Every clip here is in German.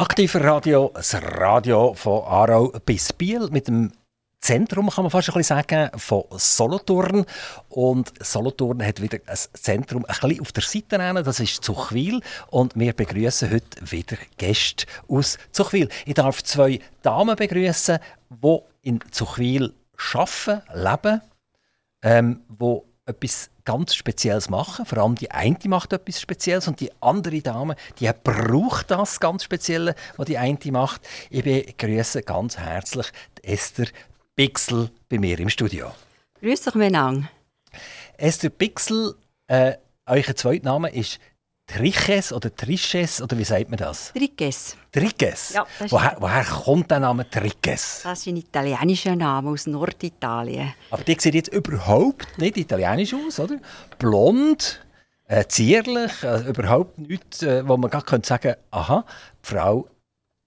Aktiver Radio, das Radio von Aarau bis Biel mit dem Zentrum, kann man fast ein bisschen sagen, von Solothurn. Und Solothurn hat wieder ein Zentrum ein bisschen auf der Seite, das ist Zuchwil. Und wir begrüßen heute wieder Gäste aus Zuchwil. Ich darf zwei Damen begrüßen, die in Zuchwil arbeiten, leben, ähm, die etwas ganz Spezielles machen. Vor allem die eine macht etwas Spezielles und die andere Dame, die braucht das ganz Spezielle, was die eine macht. Ich begrüße ganz herzlich Esther Pixel bei mir im Studio. Grüß dich miteinander. Esther Pixel, äh, euer zweiter Name ist Triches oder Triches oder wie sagt man das? Triches. Triches? Ja, woher, woher, kommt der Name Triches? Das ist ein italienischer Name aus Norditalien. Aber die sieht jetzt überhaupt nicht italienisch aus, oder? Blond, äh, zierlich, äh, überhaupt nichts, äh, wo man sagen könnte, aha, die Frau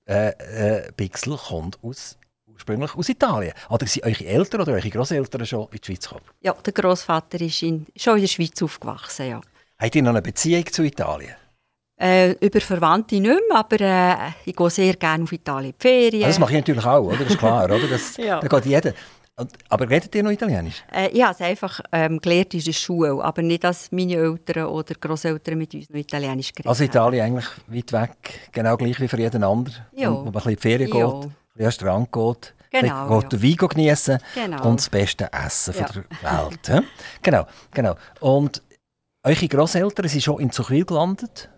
äh, äh, Pixel kommt aus ursprünglich aus Italien. Oder sind eure Eltern oder eure Großeltern schon in die Schweiz gekommen? Ja, der Großvater ist in, schon in der Schweiz aufgewachsen, ja. Habt ihr noch eine Beziehung zu Italien? Äh, über Verwandte nicht mehr, aber äh, ich gehe sehr gerne auf Italien die Ferien. Ah, das mache ich natürlich auch, oder? Das ist klar, oder? Das, ja. Da geht jeder. Aber redet ihr noch Italienisch? Äh, ich habe es einfach ähm, gelernt in der Schule, aber nicht, dass meine Eltern oder Großeltern mit uns noch Italienisch geredet Also Italien eigentlich weit weg, genau gleich wie für jeden anderen, ja. wo man ein bisschen in die Ferien ja. geht, in den Strand geht, genau, geht ja. den Wein genießen genau. und das beste Essen ja. der Welt. genau, genau. Und eure Großeltern sind schon in Zuchwil gelandet?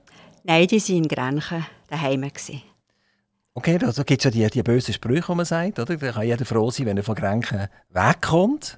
Nein, die waren in Grenchen daheim. Okay, da gibt es ja die, die bösen Sprüche, die man sagt. Oder? Da kann jeder froh sein, wenn er von Grenchen wegkommt.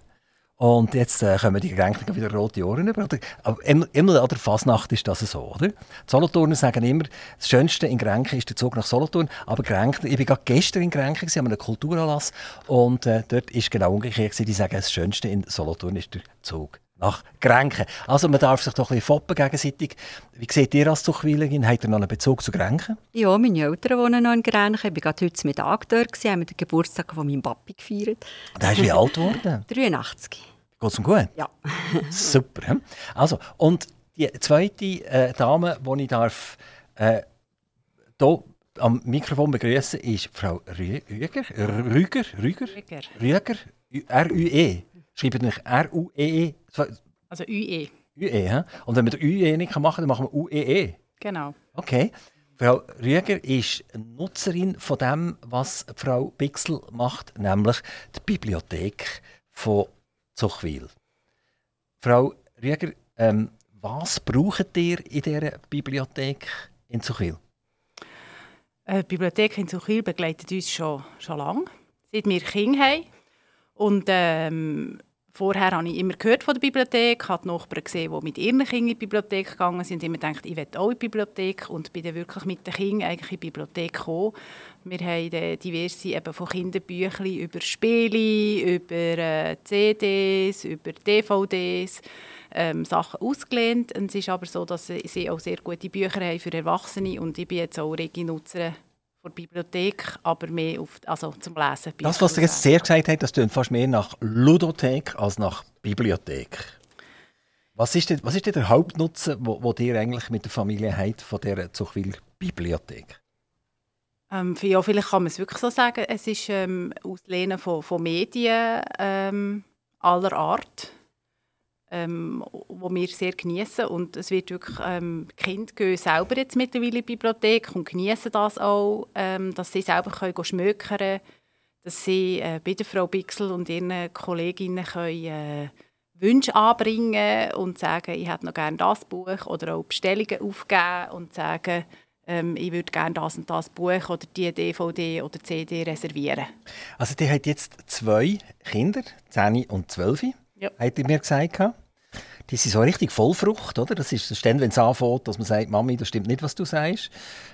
Und jetzt äh, kommen die Grenchen wieder rote Ohren über. Aber immer an der Fasnacht ist das so, oder? Die Solothurner sagen immer, das Schönste in Grenchen ist der Zug nach Solothurn. Aber Grenchen, ich war gerade gestern in Grenchen, haben einen Kulturanlass. Und äh, dort ist genau umgekehrt. Die sagen, das Schönste in Solothurn ist der Zug nach Grenken. Also man darf sich doch ein bisschen foppen gegenseitig. Wie seht ihr als Zuchwilerin? Habt ihr noch einen Bezug zu Grenken? Ja, meine Eltern wohnen noch in Grenken. Ich war gerade heute Mittag dort, haben den Geburtstag von meinem Papi gefeiert. Der ist wie alt geworden? 83. Geht es ihm gut? Ja. Super. Also, und die zweite äh, Dame, die ich darf, äh, hier am Mikrofon begrüßen, ist Frau Rüger. Rüger? Rüger? Rüger. Rüger. R-U-E. Schreibt nicht R-U-E-E. -E. Also UE. UE, hä? Und wenn wir den UE nicht machen können, dann machen wir UEE. -E. Genau. Okay. Frau Rüger ist Nutzerin von dem, was Frau Pixel macht, nämlich die Bibliothek von Zuchwil. Frau Rüger, ähm, was braucht ihr in dieser Bibliothek in Zuchwil? Äh, die Bibliothek in Zuchwil begleitet uns schon, schon lange, seit wir Kinder haben. Und ähm, Vorher habe ich immer gehört von der Bibliothek, habe Nachbarn gesehen, die mit ihren Kindern in die Bibliothek gegangen sind. Ich habe gedacht, ich will auch in die Bibliothek und bin dann wirklich mit den Kindern eigentlich in die Bibliothek gekommen. Wir haben diverse eben von Kinderbüchern über Spiele, über äh, CDs, über DVDs ähm, Sachen ausgelehnt. Und es ist aber so, dass sie auch sehr gute Bücher haben für Erwachsene und ich bin jetzt auch rege Nutzerin der Bibliothek, aber mehr auf, also zum Lesen. Das, was du jetzt sehr gesagt hast, das klingt fast mehr nach Ludothek als nach Bibliothek. Was ist denn, was ist denn der Hauptnutzen, wo, wo ihr eigentlich mit der Familie habt von dieser Zuchwil Bibliothek? Ähm, ja, vielleicht kann man es wirklich so sagen. Es ist ähm, Auslehnen von, von Medien ähm, aller Art ähm, wo wir sehr genießen und es wird wirklich ähm, Kinder gehen selber jetzt mittlerweile in die Bibliothek und genießen das auch, ähm, dass sie selber können schmökern dass sie äh, bei der Frau Bixel und ihren Kolleginnen können, äh, Wünsche anbringen und sagen, ich hätte noch gerne das Buch oder auch Bestellungen aufgeben und sagen, ähm, ich würde gerne das und das Buch oder die DVD oder CD reservieren. Also die hat jetzt zwei Kinder, 10 und 12. Ja. Hat mir gesagt? Die sind so richtig Vollfrucht, oder? Das ist dann, wenn es anfängt, dass man sagt, Mami, das stimmt nicht, was du sagst.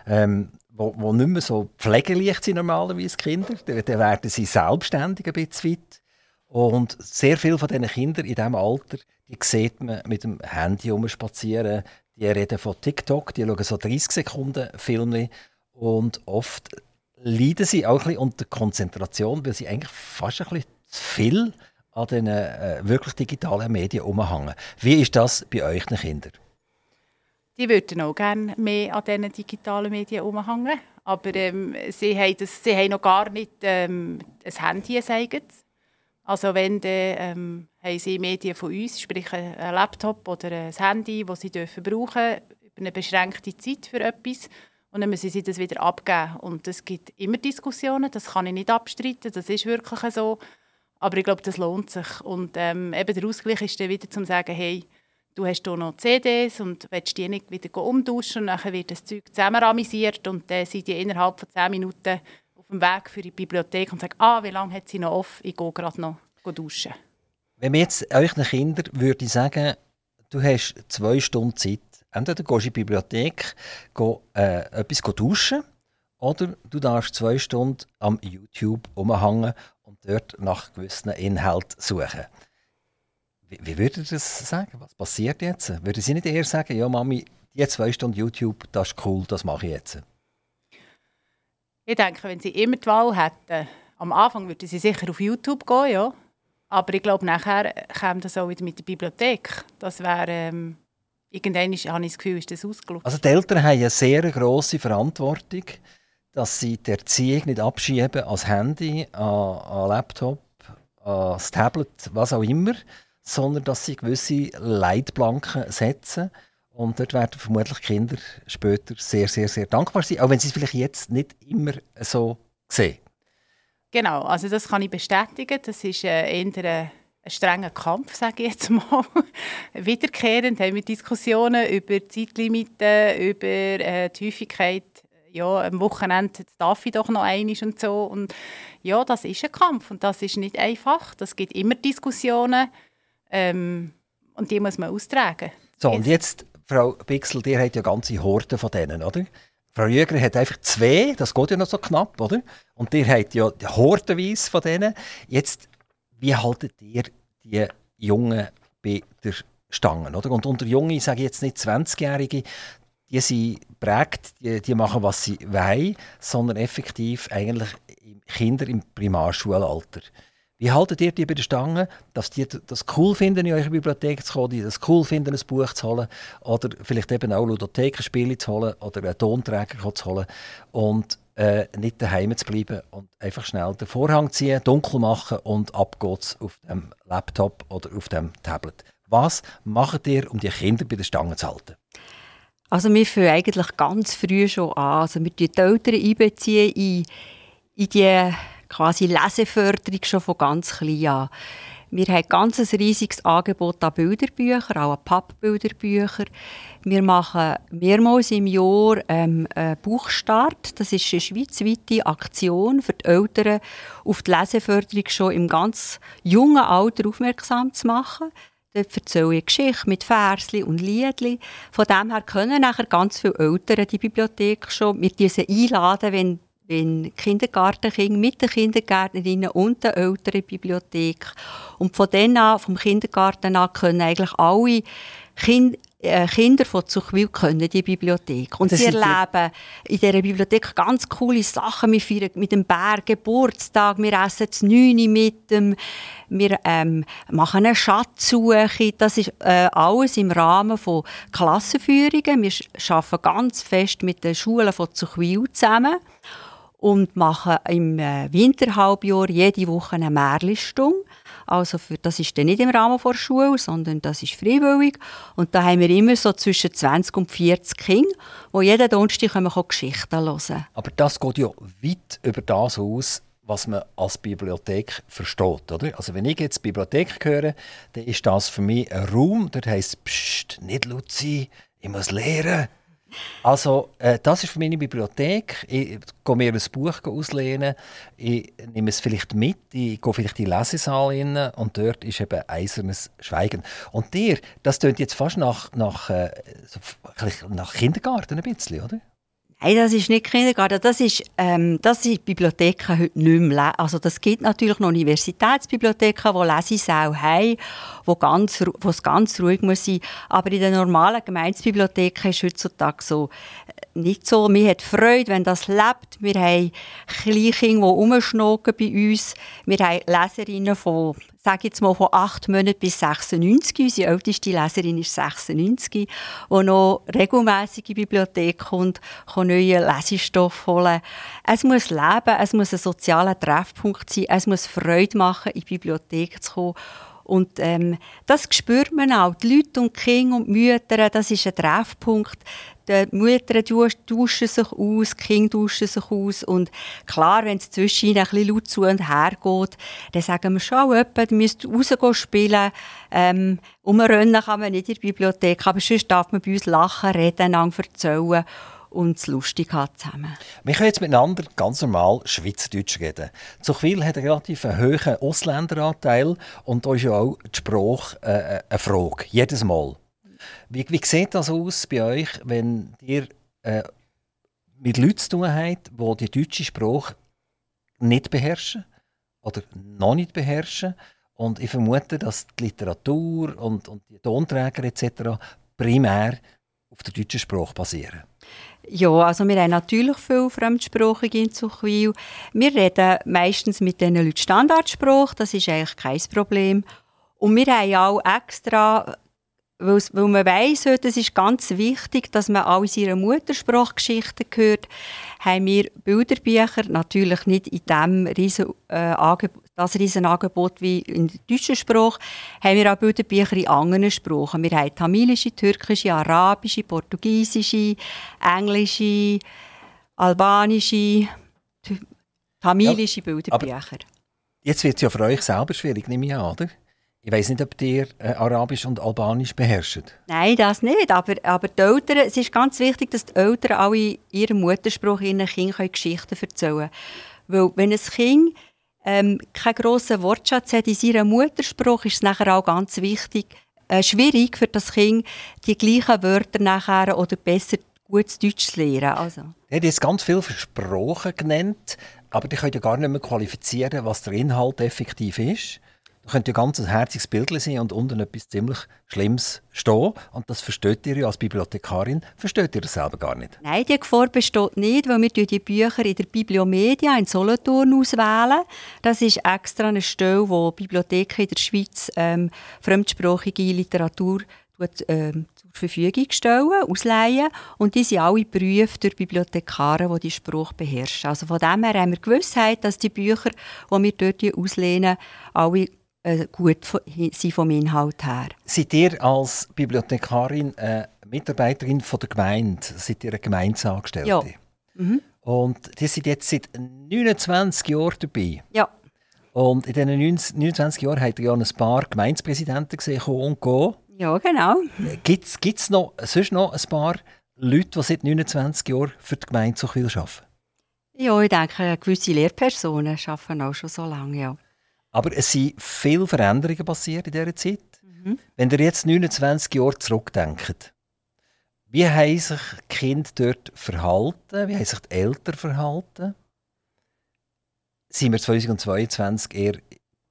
Ähm, wo, wo nicht mehr so pflegeleicht sind normalerweise Kinder. Dann, werden sie selbstständig ein bisschen weit. Und sehr viele von diesen Kindern in diesem Alter, die sieht man mit dem Handy spazieren. Die reden von TikTok, die schauen so 30 Sekunden Filme. Und oft leiden sie auch ein bisschen unter Konzentration, weil sie eigentlich fast ein bisschen zu viel an den äh, wirklich digitalen Medien umhängen. Wie ist das bei euch Kindern? Die würden auch gerne mehr an diesen digitalen Medien umhängen. Aber ähm, sie, haben das, sie haben noch gar nicht ähm, ein Handy eigenes. Also wenn dann, ähm, haben sie Medien von uns, sprich ein Laptop oder ein Handy, das sie dürfen brauchen über eine beschränkte Zeit für etwas. Und dann müssen sie das wieder abgeben. Und es gibt immer Diskussionen, das kann ich nicht abstreiten, das ist wirklich so. Aber ich glaube, das lohnt sich. Und ähm, eben der Ausgleich ist dann wieder zum sagen, hey, du hast hier noch CDs und willst die nicht wieder umtauschen und dann wird das Zeug zusammenramisiert und dann sind die innerhalb von 10 Minuten auf dem Weg für die Bibliothek und sagen, ah, wie lange hat sie noch offen, ich gehe gerade noch duschen. Wenn man jetzt euch Kindern würde sagen, du hast zwei Stunden Zeit, entweder gehst du in die Bibliothek, geh, äh, etwas duschen oder du darfst zwei Stunden am YouTube umhängen und dort nach gewissen Inhalten suchen. Wie, wie würdet ihr das sagen? Was passiert jetzt? Würden Sie nicht eher sagen, ja Mami, die zwei Stunden YouTube, das ist cool, das mache ich jetzt? Ich denke, wenn Sie immer die Wahl hätten, am Anfang würden Sie sicher auf YouTube gehen, ja. Aber ich glaube, nachher käme das auch wieder mit der Bibliothek. Das wäre... Ähm irgendwann habe ich das Gefühl, ist das ausgelutscht. Also die Eltern haben eine sehr grosse Verantwortung, dass sie die Erziehung nicht abschieben ans Handy, an, an Laptop, an das Tablet, was auch immer, sondern dass sie gewisse Leitplanken setzen. Und dort werden vermutlich Kinder später sehr, sehr, sehr dankbar sein, auch wenn sie es vielleicht jetzt nicht immer so sehen. Genau, also das kann ich bestätigen. Das ist äh, eher ein strenger Kampf, sage ich jetzt mal. Wiederkehrend haben wir Diskussionen über Zeitlimiten, über äh, die Häufigkeit. Ja, am Wochenende darf ich doch noch einiges und so. Und ja, das ist ein Kampf und das ist nicht einfach. Das gibt immer Diskussionen ähm, und die muss man austragen. So, und jetzt, Frau Bixel, ihr habt ja ganze Horden von denen, oder? Frau Jüger hat einfach zwei, das geht ja noch so knapp, oder? Und ihr habt ja hordenweise von denen. Jetzt wie haltet ihr die Jungen bei der Stange? Oder? Und unter Jungen, ich jetzt nicht 20-Jährige, die sind prägt, die, die, machen, was sie wollen, sondern effektiv eigentlich Kinder im Primarschulalter. Wie haltet ihr die bei der Stange, dass die das cool finden, in eure Bibliothek zu kommen, die das cool finden, ein Buch zu holen oder vielleicht eben auch Ludothekenspiele zu holen oder einen Tonträger zu holen und äh, nicht daheim zu bleiben und einfach schnell den Vorhang ziehen, dunkel machen und ab geht's auf dem Laptop oder auf dem Tablet. Was macht ihr, um die Kinder bei der Stange zu halten? Also wir fangen eigentlich ganz früh schon an. Also wir die Eltern einbeziehen in, in die quasi Leseförderung schon von ganz klein an. Wir haben ein ganz riesiges Angebot an Bilderbüchern, auch an Pappbilderbüchern. Wir machen mehrmals im Jahr ähm, einen Buchstart. Das ist eine schweizweite Aktion für die Eltern, auf die Leseförderung schon im ganz jungen Alter aufmerksam zu machen. Dort erzähle ich Geschichte mit Versli und Liedli. Von dem her können nachher ganz viele Eltern die Bibliothek schon mit diesen einladen, wenn bin Kindergartenkind mit den Kindergärtnerinnen und der Elternbibliothek. Und von dann an, vom Kindergarten an, können eigentlich alle kind, äh, Kinder von Zuchwil können die Bibliothek. Und sie erleben in dieser Bibliothek ganz coole Sachen. Wir feiern mit dem Bär Geburtstag, wir essen das Neune mit dem, wir ähm, machen eine Schatzsuche. Das ist äh, alles im Rahmen von Klassenführungen. Wir arbeiten ganz fest mit den Schulen von Zuchwil zusammen und machen im äh, Winterhalbjahr jede Woche eine Märlistung. Also für, das ist dann nicht im Rahmen der Schule, sondern das ist freiwillig. Und da haben wir immer so zwischen 20 und 40 Kinder, die jeden Donnerstag Geschichten hören Aber das geht ja weit über das aus, was man als Bibliothek versteht. Oder? Also wenn ich jetzt Bibliothek höre, dann ist das für mich ein Raum, der heisst, Psst, nicht Luzi, ich muss lernen. Also, äh, das ist für meine Bibliothek. Ich gehe mir ein Buch auslehnen. Ich nehme es vielleicht mit. Ich gehe vielleicht in die Lesesaal rein und dort ist eben eisernes Schweigen. Und dir, das klingt jetzt fast nach, nach, äh, nach Kindergarten ein bisschen, oder? Nein, das ist nicht Kindergarten. Das ist, ähm, das sind Bibliotheken heute nicht mehr. Also das gibt natürlich noch Universitätsbibliotheken, die Lesesäle haben, wo, ganz, wo es ganz ruhig muss sein. Aber in den normalen Gemeindebibliotheken ist heutzutage so äh, nicht so. Mir hat Freude, wenn das lebt. Wir haben Kleinkinder, die rumschnocken bei uns. Wir haben Leserinnen von sage jetzt mal von acht Monaten bis 96. Unsere älteste Leserin ist 96, die noch regelmäßig in die Bibliothek kommt, kann neuen Lesestoff holen. Es muss leben, es muss ein sozialer Treffpunkt sein, es muss Freude machen, in die Bibliothek zu kommen. Und ähm, das spürt man auch. Die Leute und die Kinder und die Mütter, das ist ein Treffpunkt. Die Mütter tauschen sich aus, die Kinder tauschen sich aus. Und klar, wenn es zwischen ihnen ein bisschen laut zu und her geht, dann sagen wir schon etwa, ihr müsst rausgehen spielen. Ähm, umrennen kann man nicht in der Bibliothek, aber sonst darf man bei uns lachen, reden, erzählen und es lustig hat zusammen. Wir können jetzt miteinander ganz normal Schweizerdeutsch reden. Zuchwil hat einen relativ hohen Ausländeranteil und da ist ja auch die Sprache äh, eine Frage, jedes Mal. Wie, wie sieht das aus bei euch, wenn ihr äh, mit Leuten zu tun habt, die die deutsche Sprache nicht beherrschen oder noch nicht beherrschen? Und ich vermute, dass die Literatur und, und die Tonträger etc. primär auf der deutschen Sprache basieren. Ja, also wir haben natürlich viele Fremdsprachige in Zuchwil. Wir reden meistens mit diesen Leuten Standardsprache, das ist eigentlich kein Problem. Und wir haben auch extra, weil, man weiss, es ist ganz wichtig, dass man auch in seiner Muttersprache Geschichten hört, haben wir Bilderbücher, natürlich nicht in dem riesen, äh, Angebot, das Riesenangebot wie in der deutschen Sprache, haben wir auch Bilderbücher in anderen Sprachen. Wir haben tamilische, türkische, arabische, portugiesische, englische, albanische, tamilische ja, Bilderbücher. Jetzt wird es ja für euch selber schwierig, nehme ich an, oder? Ich weiß nicht, ob ihr äh, Arabisch und Albanisch beherrscht. Nein, das nicht. Aber, aber die Eltern, es ist ganz wichtig, dass die Eltern alle in ihrem Muttersprache ihren Kindern Geschichten erzählen können. Weil wenn ein Kind ähm, keinen grossen Wortschatz hat in seiner Muttersprache, ist es nachher auch ganz wichtig, äh, schwierig für das Kind, die gleichen Wörter nachher oder besser gutes Deutsch zu lernen. Also. Er hat jetzt ganz viele Sprachen genannt, aber die können ja gar nicht mehr qualifizieren, was der Inhalt effektiv ist. Da könnte ja ganz ein herziges Bild sein und unten etwas ziemlich Schlimmes stehen. Und das versteht ihr ja als Bibliothekarin, versteht ihr das selber gar nicht? Nein, die Gefahr besteht nicht, weil wir die Bücher in der Bibliomedia in Solothurn auswählen. Das ist extra eine Stelle, wo Bibliotheken in der Schweiz ähm, fremdsprachige Literatur ähm, zur Verfügung stellen, ausleihen. Und die sind alle geprüft durch Bibliothekare, die die Sprache beherrschen. Also von dem her haben wir Gewissheit, dass die Bücher, die wir dort auslehnen, alle gut sind vom Inhalt her. Seid ihr als Bibliothekarin äh, Mitarbeiterin von der Gemeinde? Seid ihr eine Gemeindeangestellte? Ja. Mhm. Und die sind jetzt seit 29 Jahren dabei. Ja. Und in diesen 29 Jahren habt ihr ja ein paar Gemeindepräsidenten gesehen, kommen und gehen. Ja, genau. Gibt es noch, sonst noch ein paar Leute, die seit 29 Jahren für die Gemeinde so viel arbeiten? Ja, ich denke, gewisse Lehrpersonen arbeiten auch schon so lange, ja. Aber es sind viele Veränderungen passiert in dieser Zeit. Mhm. Wenn ihr jetzt 29 Jahre zurückdenkt, wie haben sich die Kinder dort verhalten? Wie haben sich die Eltern verhalten? Sind wir 2022 eher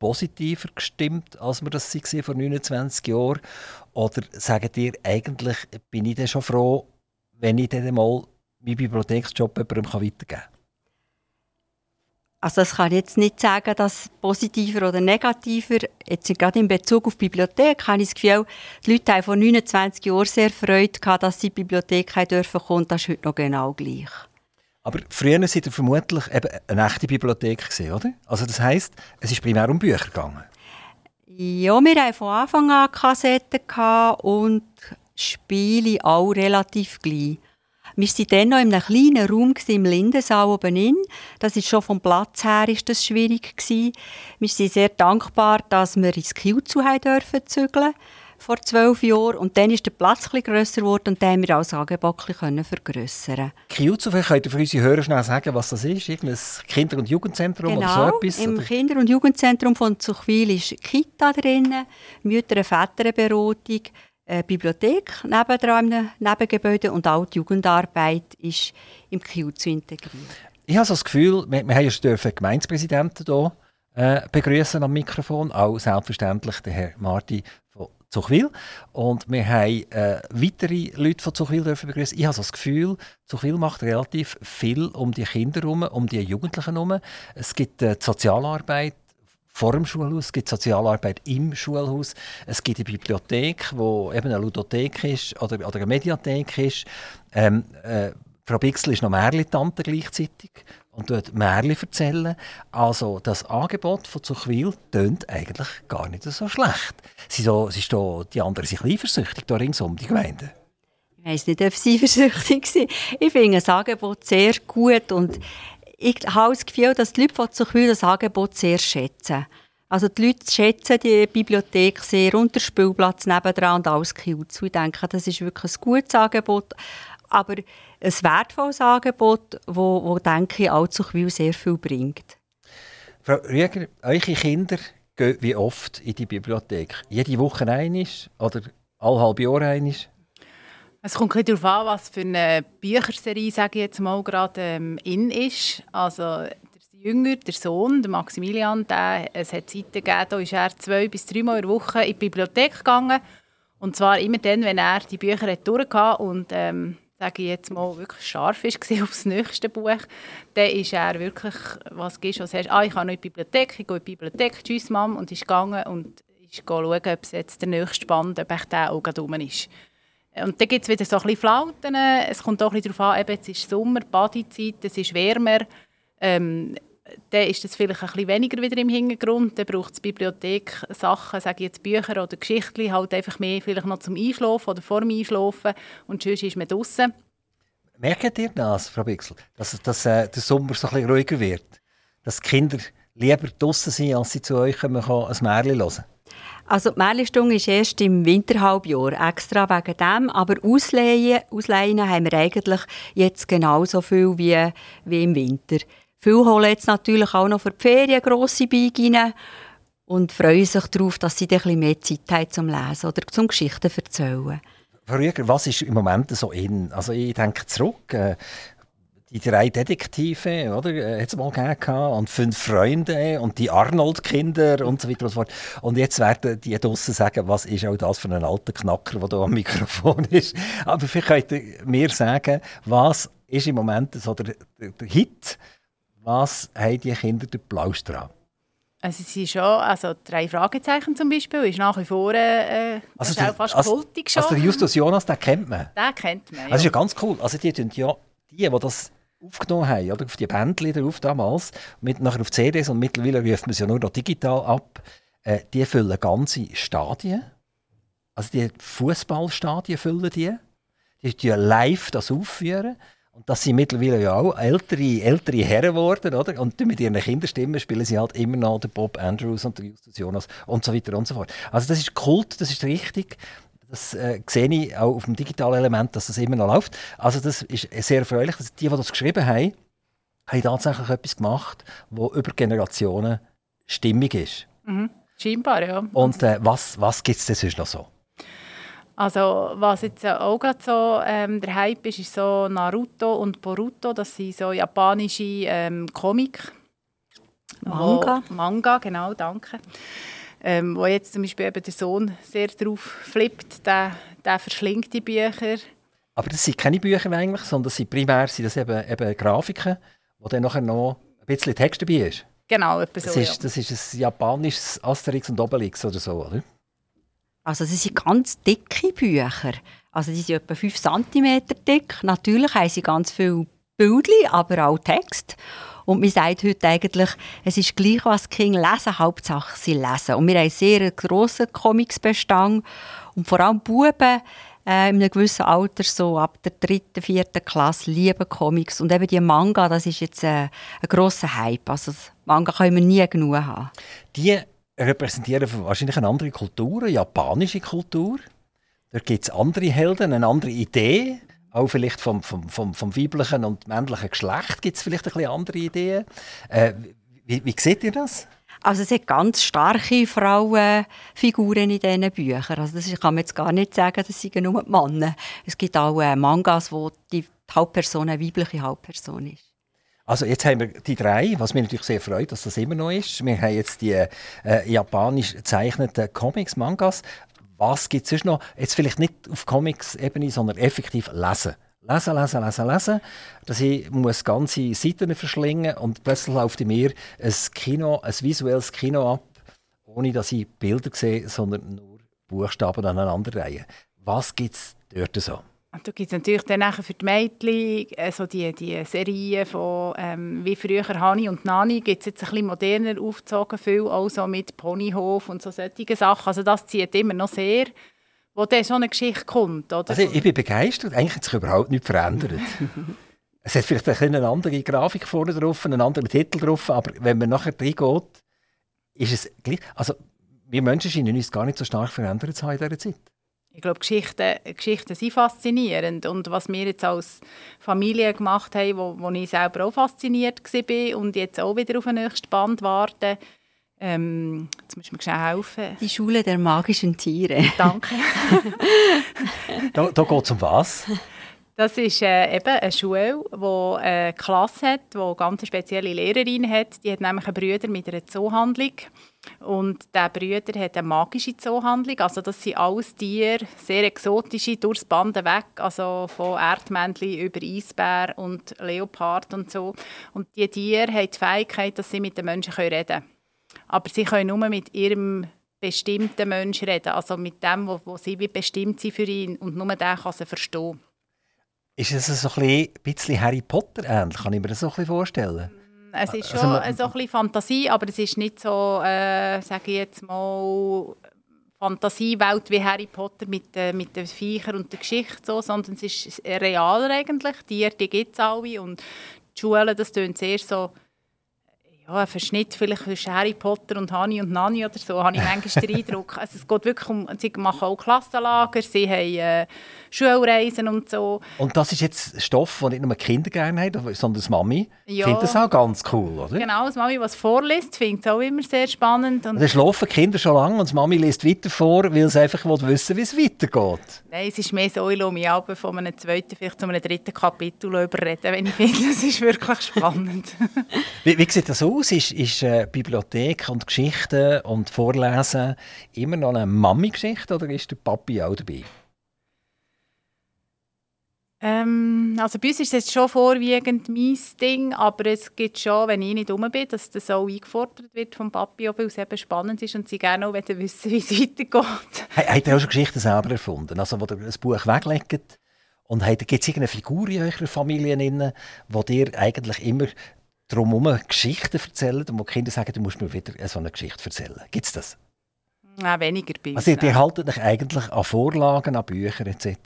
positiver gestimmt, als wir das waren vor 29 Jahren? Oder sagt ihr, eigentlich bin ich dann schon froh, wenn ich dann mal meinen Bibliotheksjob jemandem weitergeben kann? Also das kann ich jetzt nicht sagen, dass positiver oder negativer. Jetzt gerade in Bezug auf die Bibliothek habe ich das Gefühl, die Leute haben vor 29 Jahren sehr Freude gehabt, dass sie in die Bibliothek dürfen kommen. Das ist heute noch genau gleich. Aber früher war ihr vermutlich eben eine echte Bibliothek, oder? Also das heisst, es ist primär um Bücher gegangen? Ja, wir hatten von Anfang an Kassetten und Spiele auch relativ gleich. Wir waren dann noch in einem kleinen Raum im Lindensaal oben in. Das ist schon vom Platz her ist das schwierig gewesen. Wir sind sehr dankbar, dass wir ins Kielzu dürfen zügeln vor zwölf Jahren. Und dann ist der Platz etwas grösser geworden und dann haben wir auch das Angebot ein vergrössern Kielzu, vielleicht könnt ihr für unsere Hörer schnell sagen, was das ist? Irgendein Kinder- und Jugendzentrum genau, oder so etwas? im Kinder- und Jugendzentrum von Zuchwil ist Kita drin, Mütter- und Väterberatung, äh, Bibliothek nebendran im Nebengebäude und auch die Jugendarbeit ist im KIU zu integrieren. Ich habe so das Gefühl, wir, wir haben ja Gemeindepräsidenten hier äh, begrüßen am Mikrofon, auch selbstverständlich den Herrn Marti von Zuchwil. Und wir haben äh, weitere Leute von Zuchwil begrüßen. Ich habe so das Gefühl, Zuchwil macht relativ viel um die Kinder herum, um die Jugendlichen herum. Es gibt äh, die Sozialarbeit vor dem Schulhaus, es gibt Sozialarbeit im Schulhaus, es gibt eine Bibliothek, wo eben eine Ludothek ist oder, oder eine Mediathek ist. Ähm, äh, Frau Bixel ist noch Märli-Tante gleichzeitig und dort Märli erzählen. Also das Angebot von Zuchwil tönt eigentlich gar nicht so schlecht. Sie, so, sie ist da, die anderen sind eifersüchtig da ringsum, die Gemeinden. Ich weiss nicht, ob sie eifersüchtig sind. Ich finde das Angebot sehr gut und ich habe das Gefühl, dass die Leute von Zuchwil das Angebot sehr schätzen. Also die Leute schätzen die Bibliothek sehr und der Spielplatz nebendran und alles Kielzu. Ich denke, das ist wirklich ein gutes Angebot, aber ein wertvolles Angebot, wo, wo denke ich, auch Zuchwil sehr viel bringt. Frau Rüger, eure Kinder gehen wie oft in die Bibliothek? Jede Woche einisch oder alle halbe Jahre einisch? Es kommt ein darauf an, was für eine Bücherserie, sage ich jetzt mal, gerade ähm, in ist. Also der Jünger, der Sohn, der Maximilian, der, es hat Zeiten gegeben, da ist er zwei bis dreimal in der Woche in die Bibliothek gegangen. Und zwar immer dann, wenn er die Bücher hat durchgehabt und ähm, sage ich jetzt mal, wirklich scharf ist auf das nächste Buch, dann ist er wirklich, was gehst du, was hast ah, ich kann noch in die Bibliothek, ich gehe in die Bibliothek, tschüss Mom, und ist gegangen und ist schauen, ob es jetzt der nächste Band, ob der auch rum ist. Und dann gibt es wieder so ein bisschen Flauten. Es kommt auch ein bisschen darauf an, eben, jetzt ist Sommer, Badezeit, es ist wärmer. Ähm, dann ist das vielleicht ein bisschen weniger wieder im Hintergrund. Dann braucht es Bibliothek Sachen, sage ich jetzt Bücher oder Geschichten, halt einfach mehr vielleicht noch zum Einschlafen oder vor dem Einschlafen. Und sonst ist man draußen. Merkt ihr das, Frau Bixel, dass, dass äh, der Sommer so ein bisschen ruhiger wird? Dass die Kinder lieber draußen sind, als sie zu euch kommen, ein Märchen hören? Also die Märchenstunde ist erst im Winterhalbjahr, extra wegen dem. Aber Ausleihen, Ausleihen haben wir eigentlich jetzt genauso viel wie, wie im Winter. Viele holen jetzt natürlich auch noch für die Ferien grosse Beige rein und freuen sich darauf, dass sie ein mehr Zeit haben zum Lesen oder zum Geschichten erzählen. Rüger, was ist im Moment so in? Also ich denke zurück, äh, die drei Detektive, oder? Äh, hat es mal gegeben, und fünf Freunde und die Arnold-Kinder und so weiter und so fort. Und jetzt werden die draussen sagen, was ist auch das für ein alter Knacker, der da am Mikrofon ist. Aber vielleicht könnt ihr mir sagen, was ist im Moment so der, der, der Hit? Was haben die Kinder den dran? Also sie schon, also drei Fragezeichen zum Beispiel, ist nach wie vor äh, also der, fast also, kultig schon. Also der Justus Jonas, den kennt man? Den kennt man, ja. Also ist ja ganz cool. Also die, die, ja, die, die das aufgenommen haben, oder, auf die Bandlieder drauf damals, mit, nachher auf CDs und mittlerweile ruft man sie ja nur noch digital ab, äh, die füllen ganze Stadien. Also die Fußballstadien füllen die. Die, die live das aufführen. Und das sind mittlerweile ja auch ältere, ältere Herren geworden, oder? Und mit ihren Kinderstimmen spielen sie halt immer noch den Bob Andrews und den Justus Jonas und so weiter und so fort. Also das ist Kult, das ist richtig. Das äh, sehe ich auch auf dem digitalen Element, dass das immer noch läuft. Also das ist sehr erfreulich. Dass die, die das geschrieben haben, haben tatsächlich etwas gemacht, das über Generationen stimmig ist. Mhm. Scheinbar, ja. Und äh, was, was gibt es denn sonst noch so? Also was jetzt auch gerade so ähm, der Hype ist, ist so Naruto und Boruto. Das sind so japanische ähm, Comic. Manga. Wo, Manga, genau, danke ähm, wo jetzt zum Beispiel eben der Sohn sehr drauf flippt, der, der verschlingt die Bücher. Aber das sind keine Bücher eigentlich, sondern das sind primär sind das eben, eben Grafiken, wo dann nachher noch ein bisschen Text dabei ist. Genau, etwas das so, ist, ja. Das ist ein japanisches Asterix und Obelix oder so, oder? Also das sind ganz dicke Bücher. Also die sind etwa 5 cm dick. Natürlich haben sie ganz viele Bilder, aber auch Text. Und man sagt heute eigentlich, es ist gleich, was die Kinder lesen, Hauptsache sie lesen. Und wir haben sehr einen grossen Comicsbestand und vor allem Buben äh, in einem gewissen Alter, so ab der dritten, vierten Klasse, lieben Comics. Und eben die Manga, das ist jetzt äh, ein grosser Hype. Also Manga können wir nie genug haben. Die repräsentieren wahrscheinlich eine andere Kultur, eine japanische Kultur. Da gibt es andere Helden, eine andere Idee auch vielleicht vom, vom, vom, vom weiblichen und männlichen Geschlecht gibt es vielleicht ein bisschen andere Ideen. Äh, wie, wie seht ihr das? Also es hat ganz starke Frauenfiguren in diesen Büchern. Also das kann man jetzt gar nicht sagen, das sind nur die Männer. Es gibt auch äh, Mangas, wo die Hauptperson eine weibliche Hauptperson ist. Also jetzt haben wir die drei, was mich natürlich sehr freut, dass das immer noch ist. Wir haben jetzt die äh, japanisch gezeichneten Comics, Mangas was gibt es sonst noch? Jetzt vielleicht nicht auf Comics-Ebene, sondern effektiv lesen. lesen, lesen, lesen, lesen, dass ich muss ganze Seiten verschlingen und plötzlich läuft in mir ein Kino, ein visuelles Kino ab, ohne dass ich Bilder sehe, sondern nur Buchstaben aneinanderreihen. Was gibt es dort so? Und da gibt es natürlich dann für die Mädchen also die, die Serien von ähm, wie früher Hani und Nani gibt es jetzt ein bisschen moderner aufgezogen, viel auch so mit Ponyhof und so solche Sachen. Also das zieht immer noch sehr, wo dann so eine Geschichte kommt. Oder? Also ich bin begeistert, eigentlich hat sich überhaupt nichts verändert. es hat vielleicht eine andere Grafik vorne drauf, einen anderen Titel drauf, aber wenn man nachher reingeht, ist es gleich. Also wir Menschen scheinen uns gar nicht so stark verändert zu haben in dieser Zeit ich glaube, Geschichten, Geschichten sind faszinierend. Und was wir jetzt als Familie gemacht haben, wo, wo ich selber auch fasziniert war und jetzt auch wieder auf ein nächstes Band warte, ähm, jetzt muss mir schnell helfen. Die Schule der magischen Tiere. Danke. da da geht es um was? Das ist äh, eben eine Schule, die eine Klasse hat, die eine ganz spezielle Lehrerin hat. Die hat nämlich einen Bruder mit einer Zoohandlung. Und der Brüder hat eine magische Zoohandlung. Also das sind alles Tiere, sehr exotische, durchs Band weg. Also von Erdmännchen über Eisbär und Leopard und so. Und die Tiere haben die Fähigkeit, dass sie mit den Menschen reden können. Aber sie können nur mit ihrem bestimmten Menschen reden. Also mit dem, wo, wo sie wie bestimmt sind für ihn. Und nur der kann sie verstehen. Ist es so ein bisschen Harry Potter ähnlich? Kann ich mir das so ein bisschen vorstellen? Es ist also schon also, so ein bisschen Fantasie, aber es ist nicht so, äh, sage ich jetzt mal, Fantasiewelt wie Harry Potter mit, äh, mit den Viechern und der Geschichte, so, sondern es ist realer eigentlich. Die Tiere, die gibt es alle und die Schulen, das tönt sehr so ja, ein Verschnitt vielleicht zwischen Harry Potter und Hani und Nani oder so, habe ich manchmal den Eindruck. Also es geht wirklich um, sie machen auch Klassenlager, sie haben äh, Schulreisen und so. Und das ist jetzt Stoff, den nicht nur Kinder gerne haben, sondern das Mami ja. findet das auch ganz cool, oder? Genau, das Mami, was vorliest, findet es auch immer sehr spannend. Und dann schlafen Kinder schon lange und das Mami liest weiter vor, weil sie einfach wissen wie es weitergeht. Nein, es ist mehr so, ich lasse mich von einem zweiten, vielleicht zu einem dritten Kapitel überreden, wenn ich finde, das ist wirklich spannend. wie, wie sieht das aus? Aus? Ist, ist äh, Bibliothek und Geschichten und Vorlesen immer noch eine Mami-Geschichte oder ist der Papi auch dabei? Ähm, also bei uns ist es schon vorwiegend mein Ding, aber es gibt schon, wenn ich nicht rum bin, dass das auch eingefordert wird vom Papi, weil es eben spannend ist und sie gerne auch wissen wie es weitergeht. Habt ihr auch schon Geschichten selber erfunden? Also wo ihr ein Buch weglegt und gibt es irgendeine Figur in eurer Familie, die ihr eigentlich immer drumherum Geschichten erzählen wo die Kinder sagen, du musst mir wieder so eine Geschichte erzählen. Gibt es das? Nein, weniger bei Also ihr haltet euch eigentlich an Vorlagen, an Büchern etc.?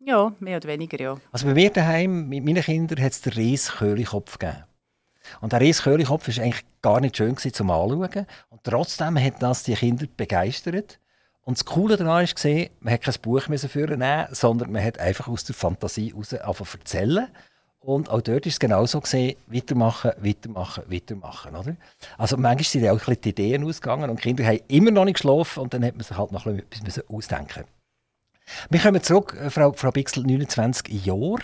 Ja, mehr oder weniger, ja. Also bei mir daheim, mit meinen Kindern, hat es den Ries Köhlikopf gegeben. Und der Ries Köhlikopf war eigentlich gar nicht schön zum Anschauen. Und trotzdem hat das die Kinder begeistert. Und das Coole daran ist, man hat kein Buch mehr führen, sondern man hat einfach aus der Fantasie heraus erzählen. Und auch dort ist es genauso gesehen, weitermachen, weitermachen, weitermachen. Oder? Also manchmal sind auch die Ideen ausgegangen und die Kinder haben immer noch nicht geschlafen und dann hat man sich halt noch etwas ausdenken Wir kommen zurück, äh, Frau, Frau Bixel, 29 Jahre.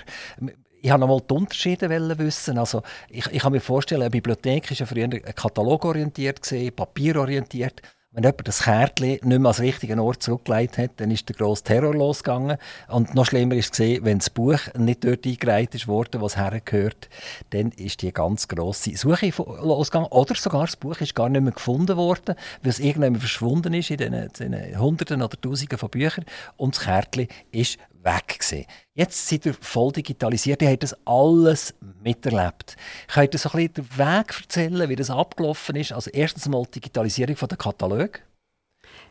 Ich wollte noch mal die Unterschiede wissen. Also ich, ich kann mir vorstellen, eine Bibliothek war ja früher katalogorientiert, papierorientiert. Wenn jemand das Kärtchen nicht mehr als richtigen Ort zurückgelegt hat, dann ist der grosse Terror losgegangen. Und noch schlimmer ist es wenn das Buch nicht dort eingereiht ist worden, was hergehört, dann ist die ganz grosse Suche losgegangen. Oder sogar das Buch ist gar nicht mehr gefunden worden, weil es irgendwann verschwunden ist in den, den Hunderten oder Tausenden von Büchern. Und das Kärtchen ist weg. Gewesen. Jetzt seid ihr voll digitalisiert, ihr habt das alles miterlebt. Könnt ihr so ein bisschen den Weg erzählen, wie das abgelaufen ist? Also erstens mal die Digitalisierung der Kataloge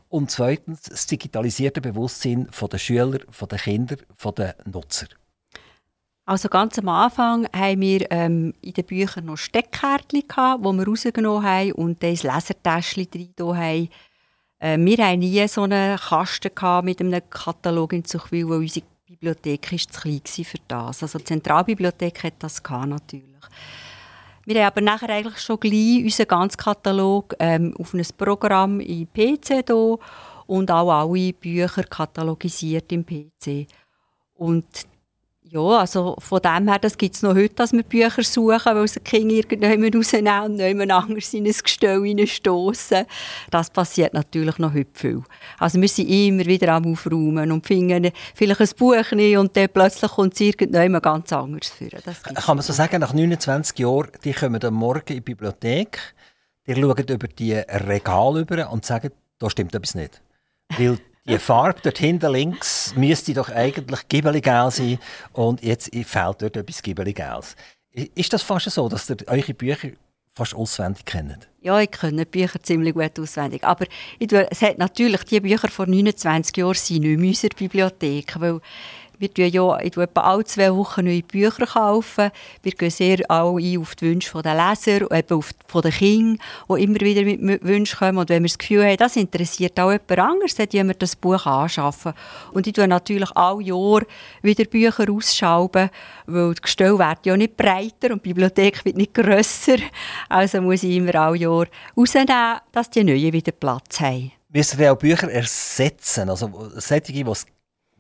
und zweitens das digitalisierte Bewusstsein der Schüler, der Kinder, der Nutzer. Also ganz am Anfang haben wir ähm, in den Büchern noch Steckkärtchen, die wir rausgenommen haben und dann das Lesertäschchen drin haben. Äh, wir hatten nie so einen Kasten mit einem Katalog in Zuchwil, weil unsere Bibliothek ist zu klein für das. Also die Zentralbibliothek hat das natürlich. Wir haben aber nachher eigentlich schon gleich unseren ganzen Katalog ähm, auf ein Programm im PC hier und auch alle Bücher katalogisiert im PC. Und Ja, also von dem her, das gibt es noch heute, dass wir Bücher suchen, weil sie Kinder irgendjemand rausnehmen und jemand anders in ein Gestell hineinstossen. Das passiert natürlich noch heute viel. Also wir sind immer wieder am Aufräumen und finden vielleicht ein Buch nicht und dann plötzlich kommt es irgendjemand ganz anders für. Kann man so sagen, nach 29 Jahren, die kommen am Morgen in die Bibliothek, die schauen über die Regale über und sagen, da stimmt etwas nicht. Weil die Farbe dort hinten links müsste doch eigentlich gibbelig sein und jetzt fehlt dort etwas gibbelig Ist das fast so, dass ihr eure Bücher fast auswendig kennt? Ja, ich kenne Bücher ziemlich gut auswendig. Aber ich, es hat natürlich, die Bücher vor 29 Jahren sind nicht in unserer Bibliothek, weil wir tun ja, tue etwa alle zwei Wochen neue Bücher kaufen. Wir gehen sehr auch ein auf die Wünsche der Leser, eben auf die, von den Kindern, die immer wieder mit Wünschen kommen. Und wenn wir das Gefühl haben, das interessiert auch jemand anderes, dann wir das Buch anschaffen. Und ich tue natürlich alle Jahre wieder Bücher ausschalten, weil die Gestelle werden ja nicht breiter und die Bibliothek wird nicht grösser. Also muss ich immer alle Jahre rausnehmen, dass die Neuen wieder Platz haben. Müssen wir auch Bücher ersetzen? Also solche, die es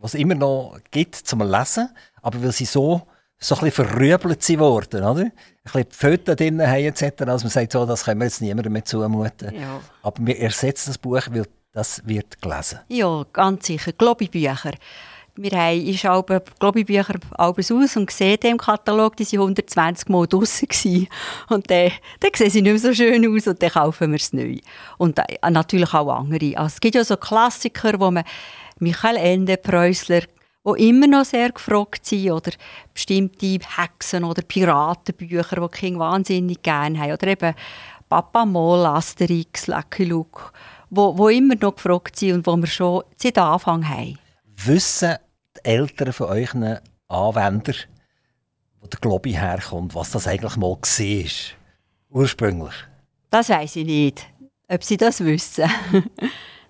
was immer noch gibt zum Lesen, aber weil sie so, so ein bisschen verrübelt sind worden, oder? Ein bisschen Föten drin haben etc. Also man sagt so, das können wir jetzt niemandem mehr zumuten. Ja. Aber wir ersetzen das Buch, weil das wird gelesen. Ja, ganz sicher. Globibücher. Wir haben ich habe Globibücher alles aus und gesehen im Katalog, die waren 120 Mal draussen. Und dann, dann sehen sie nicht mehr so schön aus und dann kaufen wir es neu. Und äh, natürlich auch andere. Also es gibt ja so Klassiker, wo man Michael Ende, Preußler, die immer noch sehr gefragt sind, oder bestimmte Hexen- oder Piratenbücher, die Kinder wahnsinnig gerne haben, oder eben Papa Moll, Asterix, Lucky Luke, wo, wo immer noch gefragt sind und wo wir schon seit Anfang haben. Wissen die Eltern von euren Anwendern, wo der Globi herkommt, was das eigentlich mal war? Ursprünglich? Das weiß ich nicht, ob sie das wissen.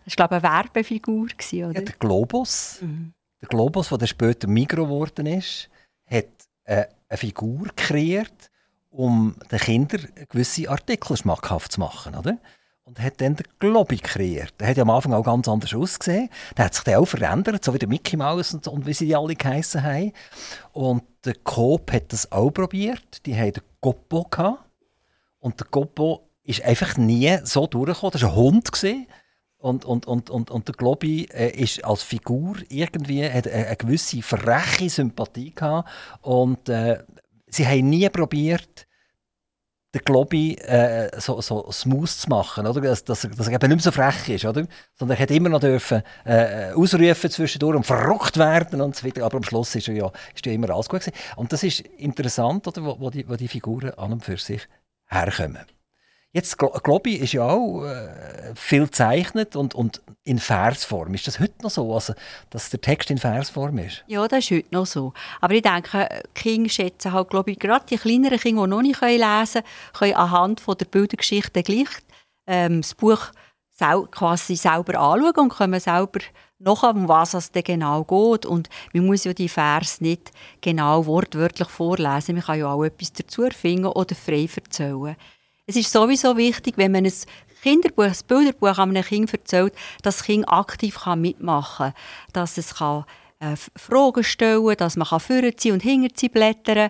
Das war, glaube ich, eine Werbefigur. Oder? Ja, der Globus, mhm. der Globus, der später Migro geworden ist, hat äh, eine Figur kreiert, um den Kindern gewisse Artikel schmackhaft zu machen. Oder? Und hat dann den Globi kreiert. Der hat ja am Anfang auch ganz anders ausgesehen. Der hat sich dann auch verändert, so wie der Mickey Mouse und, und wie sie die alle geheissen haben. Und der Coop hat das auch probiert. Die haben den gehabt. Und der Goppo ist einfach nie so durchgekommen. Das war ein Hund. Gewesen. Und, und, und, und, und der Globi äh, ist als Figur irgendwie, hat eine, eine gewisse freche Sympathie gehabt. Und äh, sie haben nie probiert, den Globi äh, so, so smooth zu machen, oder? Dass, dass, dass er eben nicht mehr so frech ist, oder? sondern er hat immer noch dürfen, äh, ausrufen zwischendurch und verrückt werden und so weiter. Aber am Schluss ist er ja, ist ja immer alles gut gewesen. Und das ist interessant, oder? Wo, wo, die, wo die Figuren an und für sich herkommen. Jetzt, Globi ist ja auch äh, viel gezeichnet und, und in Versform. Ist das heute noch so, also, dass der Text in Versform ist? Ja, das ist heute noch so. Aber ich denke, Kinder schätzen halt, glaube gerade die kleineren Kinder, die noch nicht lesen können, können anhand von der Bildergeschichte gleich ähm, das Buch quasi selber anschauen und können selber nachher, um was es genau geht. Und man muss ja die Vers nicht genau wortwörtlich vorlesen. Man kann ja auch etwas dazu erfinden oder frei erzählen. Es ist sowieso wichtig, wenn man ein Kinderbuch, ein Bilderbuch an einem Kind erzählt, dass das Kind aktiv mitmachen kann. Dass es kann, äh, Fragen stellen kann, dass man vorziehen und hinterziehen blättern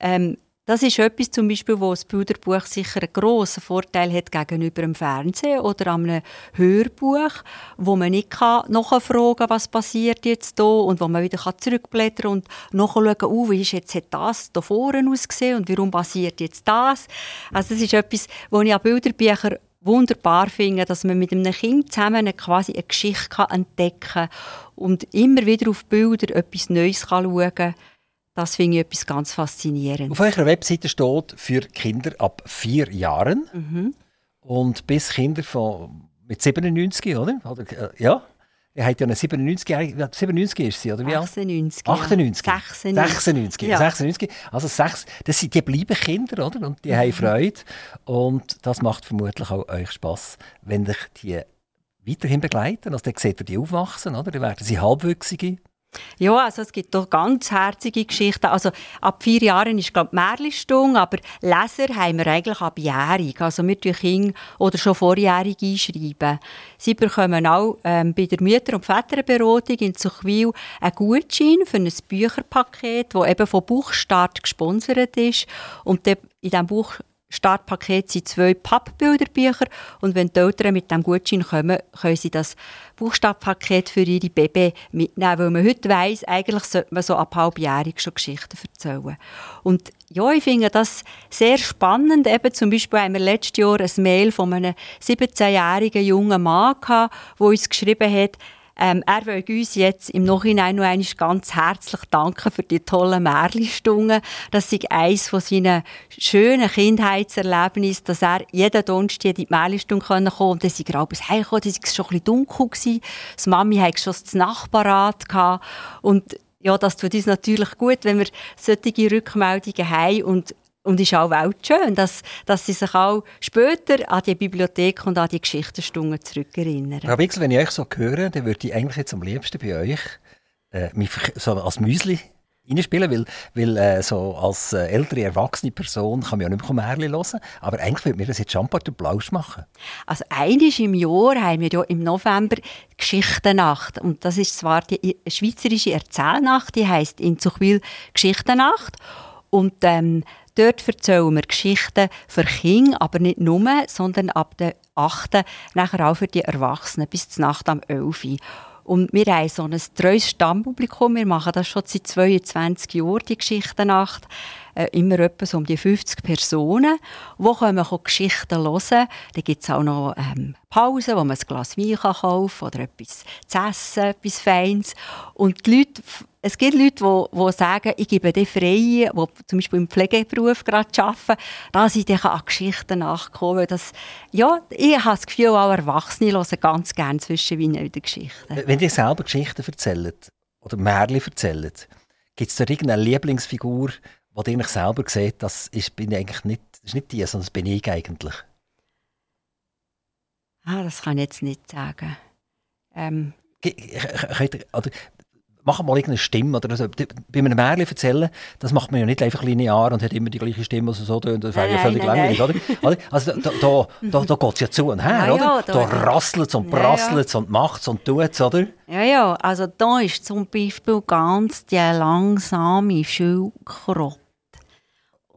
ähm, das ist etwas, zum Beispiel, wo das Bilderbuch sicher einen grossen Vorteil hat gegenüber dem Fernsehen oder einem Hörbuch, wo man nicht kann nachfragen kann, was passiert jetzt hier und wo man wieder zurückblättern kann und nachschauen, oh, wie ist jetzt das da vorne ausgesehen und warum passiert jetzt das. Also das ist etwas, was ich an Bilderbüchern wunderbar finde, dass man mit einem Kind zusammen quasi eine Geschichte entdecken kann und immer wieder auf Bilder etwas Neues schauen kann das finde ich etwas ganz faszinierend. Auf eurer Webseite steht für Kinder ab vier Jahren mhm. und bis Kinder von, mit 97, oder? oder äh, ja. Er hat ja eine 97-jährige, 97 ist sie, oder wie 98. 98. Ja. 96. 96. Ja. 96. Also sechs, das sind, die bleiben Kinder, oder? Und die mhm. haben Freude. Und das macht vermutlich auch euch Spass, wenn dich die weiterhin begleiten. Also dann seht ihr die aufwachsen, oder? Dann werden sie Halbwüchsige. Ja, also es gibt doch ganz herzige Geschichten. Also ab vier Jahren ist glaube Märlistung, aber Leser haben wir eigentlich abjährig. Also wir tun Kinder oder schon vorjährig einschreiben. Sie bekommen auch ähm, bei der Mütter- und Väterberatung in Zuchwil einen Gutschein für ein Bücherpaket, das eben von Buchstart gesponsert ist. Und in diesem Buch Startpaket sind zwei Pappbilderbücher und wenn die Eltern mit dem Gutschein kommen, können sie das Buchstabpaket für ihre Baby mitnehmen, weil man heute weiss, eigentlich sollte man so ab halbjährig schon Geschichten erzählen. Und ja, ich finde das sehr spannend. Eben zum Beispiel haben wir letztes Jahr ein Mail von einem 17-jährigen jungen Mann gehabt, der uns geschrieben hat, ähm, er will uns jetzt im Nachhinein noch einmal ganz herzlich danken für die tollen Märlistunden. Das ist eines von seinen schönen Kindheitserlebnissen, dass er jeden Donnerstag in die Märlistunde kommen konnte. Und dann sind wir abends heimgekommen, dann war es schon ein bisschen dunkel. Gewesen. Das Mami hatte schon das Nachbarat. Gehabt. Und ja, das tut uns natürlich gut, wenn wir solche Rückmeldungen haben und und ist auch weltschön, dass, dass sie sich auch später an die Bibliothek und an die Geschichtenstunden zurückerinnern. Frau Wixel, wenn ich euch so höre, dann würde ich eigentlich jetzt am liebsten bei euch äh, mich so als Müsli reinspielen, weil, weil äh, so als äh, ältere, erwachsene Person kann man ja nicht mehr Märchen hören, aber eigentlich würde mir das jetzt Champard und Plausch machen. Also einmal im Jahr haben wir ja im November Geschichtennacht und das ist zwar die schweizerische Erzählnacht, die heißt in Zuchwil Geschichtennacht und ähm, Dort erzählen wir Geschichten für Kinder, aber nicht nur, sondern ab der 8. nachher auch für die Erwachsenen bis zur Nacht am 11. Und wir haben so ein treues Stammpublikum. Wir machen das schon seit 22 Jahren, die Geschichtennacht. Äh, immer etwa so um die 50 Personen, die können Geschichten hören. Da gibt es auch noch ähm, Pausen, wo man ein Glas Wein kaufen kann oder etwas zu essen, etwas Feines. Und die Leute es gibt Leute, die, die sagen, ich gebe dir frei, die zum Beispiel im Pflegeberuf gerade arbeiten, dass ich dann an Geschichten nachkommen das, ja, ich habe das Gefühl, auch Erwachsene hören ganz gerne zwischen Wein und Geschichten. Wenn ihr selber Geschichten erzählt oder Märchen erzählt, gibt es da irgendeine Lieblingsfigur, die ihr selber seht, das ist, bin ich eigentlich nicht, das ist nicht die, sondern das bin ich eigentlich? Ah, das kann ich jetzt nicht sagen. Ähm, oder machen mal irgendeine Stimme oder so. Bei einem Märchen erzählen, das macht man ja nicht einfach linear und hat immer die gleiche Stimme, also so tönt, das wäre ja völlig langweilig, oder? Also da, da, da, da geht es ja zu und her, ja, oder? Ja, da, da rasselt es und prasselt es und macht es und tut es, oder? Ja, ja, also da ist zum Beispiel ganz die langsame Schildkröte,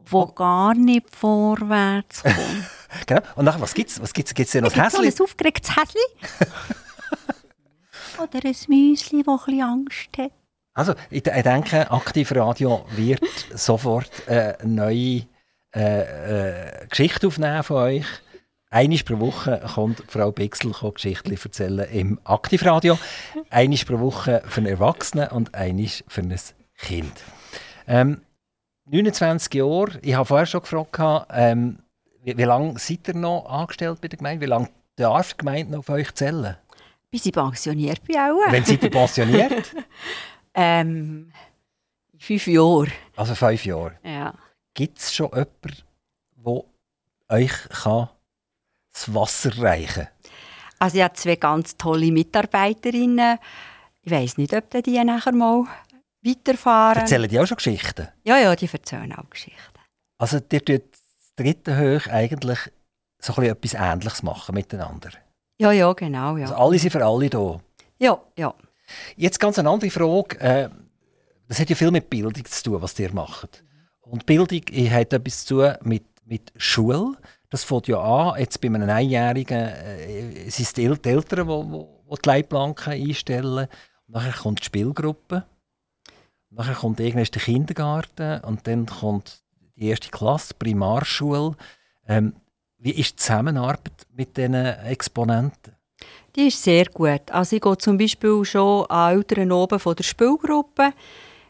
die oh. gar nicht vorwärts kommt. genau, und nachher, was gibt es? Was gibt's, gibt's denn noch Häsli? so ein aufgeregtes Häsli. Oder ein Müsli, das ein Angst hat. Also, ich, denke, Aktivradio wird sofort äh, eine neue äh, äh, Geschichte aufnehmen von euch. Einmal pro Woche kommt Frau Bixel Geschichten erzählen im Aktivradio. Einmal pro Woche für einen Erwachsenen und einmal für ein Kind. Ähm, 29 Jahre, ich habe vorher schon gefragt, ähm, wie, wie lange seid ihr noch angestellt bei der Gemeinde? Wie lange darf die Gemeinde noch auf euch zählen? Bis ich pensioniert bin auch. Wenn seid ihr pensioniert? ähm, fünf Jahre. Also fünf Jahre? Ja. Gibt es schon jemanden, der euch kann das Wasser reichen kann? Also ich habe zwei ganz tolle Mitarbeiterinnen. Ich weiß nicht, ob die nachher mal weiterfahren. Erzählen die auch schon Geschichten? Ja, ja, die erzählen auch Geschichten. Also ihr tut das dritte Hoch eigentlich so etwas Ähnliches machen miteinander? Ja, ja, genau. Ja. Also alle sind für alle da. Ja, ja. Jetzt ganz eine andere Frage. Äh, das hat ja viel mit Bildung zu tun, was ihr macht. Und Bildung hat etwas zu tun mit, mit Schule. Das fängt ja an, jetzt bei einem Einjährigen äh, es sind die Eltern, die, die, die Leitplanken einstellen. Und nachher kommt die Spielgruppe. Und nachher kommt irgendwann der Kindergarten und dann kommt die erste Klasse, die Primarschule. Ähm, wie ist die Zusammenarbeit mit diesen Exponenten? Die ist sehr gut. Also ich gehe zum Beispiel schon an Eltern oben von der Spielgruppe.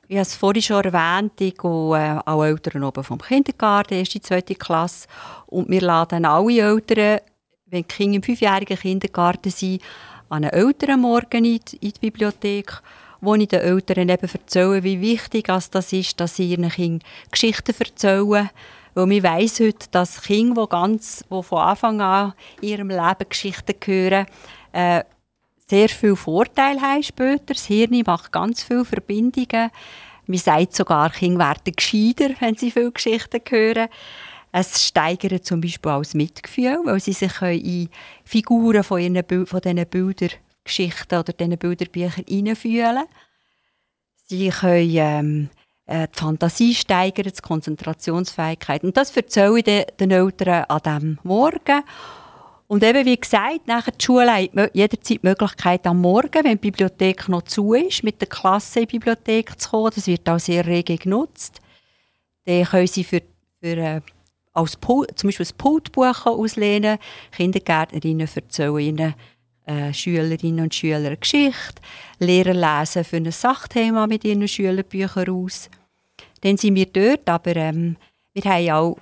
Ich habe es vorhin schon erwähnt, ich gehe äh, an Eltern oben vom Kindergarten, erste, zweite Klasse. Und wir laden alle Eltern, wenn die Kinder im fünfjährigen Kindergarten sind, an einen Elternmorgen in die, Bibliothek, wo ich den Eltern eben erzähle, wie wichtig das ist, dass sie ihren Kindern Geschichten erzählen weil man weiss heute, dass Kinder, die, ganz, die von Anfang an in ihrem Leben Geschichten hören, äh, sehr viele Vorteile haben später. Das Hirn macht ganz viele Verbindungen. Man sagt sogar, Kinder werden gescheiter, wenn sie viele Geschichten hören. Es steigert zum Beispiel auch das Mitgefühl, weil sie sich in Figuren von, ihren, von diesen Bildergeschichten oder diesen Bilderbüchern hineinfühlen. Sie können ähm, äh, die Fantasie steigern, die Konzentrationsfähigkeit. Und das erzähle ich den, Eltern an diesem Morgen. Und eben, wie gesagt, nachher die Schule hat jederzeit die Möglichkeit, am Morgen, wenn die Bibliothek noch zu ist, mit der Klasse in die Bibliothek zu kommen. Das wird auch sehr rege genutzt. Dann können sie für, für äh, als Pult, zum Beispiel ein Pultbuch auslehnen. Kindergärtnerinnen erzählen ihren äh, Schülerinnen und Schülern eine Geschichte. Lehrer lesen für ein Sachthema mit ihren Schülerbüchern aus. Dann sind wir dort, aber ähm, wir haben auch,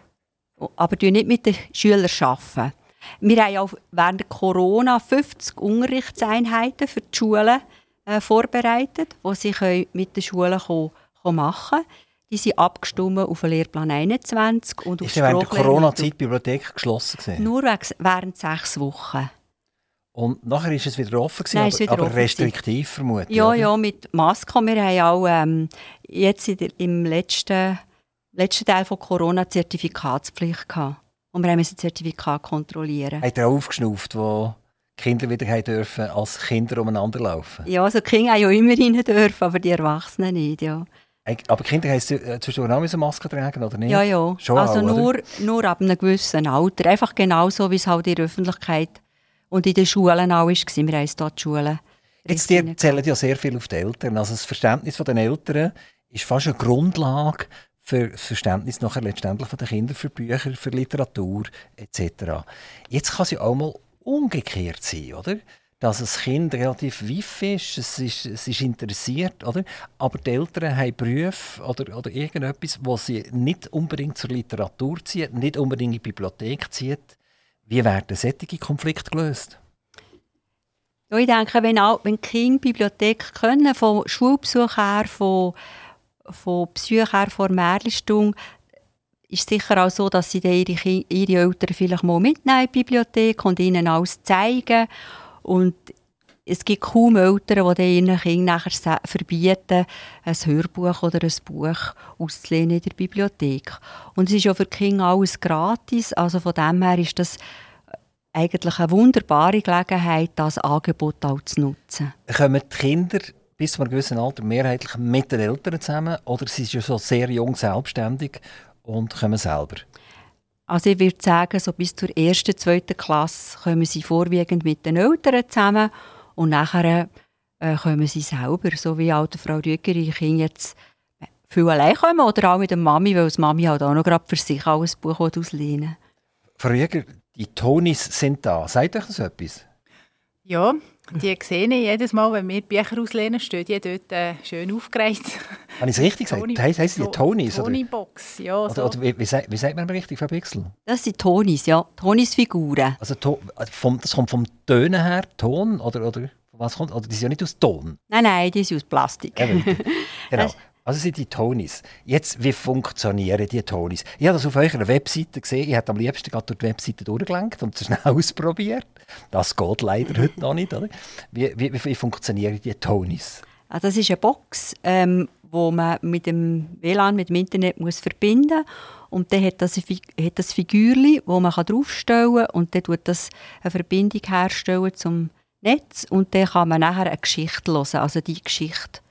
aber nicht mit den Schülern arbeiten. Wir haben auch während Corona 50 Unterrichtseinheiten für die Schulen äh, vorbereitet, die sie mit den Schulen machen können. Die sind abgestimmt auf den Lehrplan 21 und auf Ist während der Corona-Zeit die Bibliothek geschlossen gewesen? Nur während sechs Wochen. Und nachher ist es wieder offen gewesen, Nein, aber, wieder aber offen restriktiv vermutlich. Ja, oder? ja, mit Masken. Wir haben auch ähm, jetzt im letzten, letzten Teil von Corona Zertifikatspflicht gehabt. Und wir müssen Zertifikat kontrollieren. Hat er auch aufgeschnauft, wo Kinder wieder dürfen als Kinder umeinander laufen? Ja, also die Kinder haben ja immer rein dürfen, aber die Erwachsenen nicht, ja. Aber Kinder haben zwischendurch auch eine Maske tragen, oder nicht? Ja, ja. Schon also auch, nur, nur ab einem gewissen Alter. Einfach genauso, wie es halt in der Öffentlichkeit und in den Schulen auch war. Wir haben dort die Schulen. Jetzt die zählen ja sehr viel auf die Eltern. Also das Verständnis der Eltern ist fast eine Grundlage für das Verständnis nachher letztendlich von den Kindern für Bücher, für Literatur etc. Jetzt kann es ja auch mal umgekehrt sein, oder? Dass ein Kind relativ wiff ist, es ist, es ist interessiert, oder? aber die Eltern haben Berufe oder, oder irgendetwas, was sie nicht unbedingt zur Literatur zieht, nicht unbedingt in die Bibliothek zieht. Wie werden solche Konflikte gelöst? Ja, ich denke, wenn, auch, wenn Kinder Bibliothek können, von Schulbesuch her, von von Psyche her vor Märlistung ist sicher auch so, dass sie ihre, ihre Eltern vielleicht mal mitnehmen in die Bibliothek und ihnen alles zeigen. Und es gibt kaum Eltern, die ihren Kindern nachher verbieten, ein Hörbuch oder ein Buch auszulehnen in der Bibliothek. Und es ist ja für die Kinder alles gratis. Also von dem her ist das eigentlich eine wunderbare Gelegenheit, das Angebot auch zu nutzen. Kommen die Kinder bis zu einem gewissen Alter mehrheitlich mit den Eltern zusammen oder sie sind schon sehr jung selbstständig und kommen selber? Also ich würde sagen, so bis zur ersten, zweiten Klasse kommen sie vorwiegend mit den Eltern zusammen und nachher äh, kommen sie selber, so wie auch Frau Rüger, ihre Kinder jetzt viel allein kommen oder auch mit der Mami, weil die Mami halt auch noch gerade für sich auch ein Buch auslehnen Frau Rüger, die Tonis sind da. Sagt euch das etwas? Ja, die sehe ich jedes Mal, wenn wir Bücher auslehnen, stehen die dort äh, schön aufgereiht. Habe ich es richtig gesagt? Tony, heißt die Tonis? Tony-Box, ja. So. Oder, oder wie, wie, sagt, wie, sagt, man richtig, Frau Bixel? Das sind Tonis, ja. Tonis-Figuren. Also, to, also vom, das kommt vom Tönen her, Ton, oder, oder was kommt? Oder die sind ja nicht aus Ton? Nein, nein, die sind aus Plastik. genau. Also sind die Tonis. Jetzt, wie funktionieren die Tonis? Ich habe das auf eurer Webseite gesehen. Ich habe am liebsten gerade durch die Webseite durchgelenkt und es schnell ausprobiert. Das geht leider heute noch nicht. Oder? Wie, wie, wie funktionieren die Tonis? Ah, das ist eine Box, ähm, man mit dem WLAN, mit dem Internet muss verbinden muss. Und dann hat das, hat das Figürchen, wo man draufstellen kann und dann tut das eine Verbindung herstellen zum Netz und dann kann man nachher eine Geschichte hören, also die Geschichte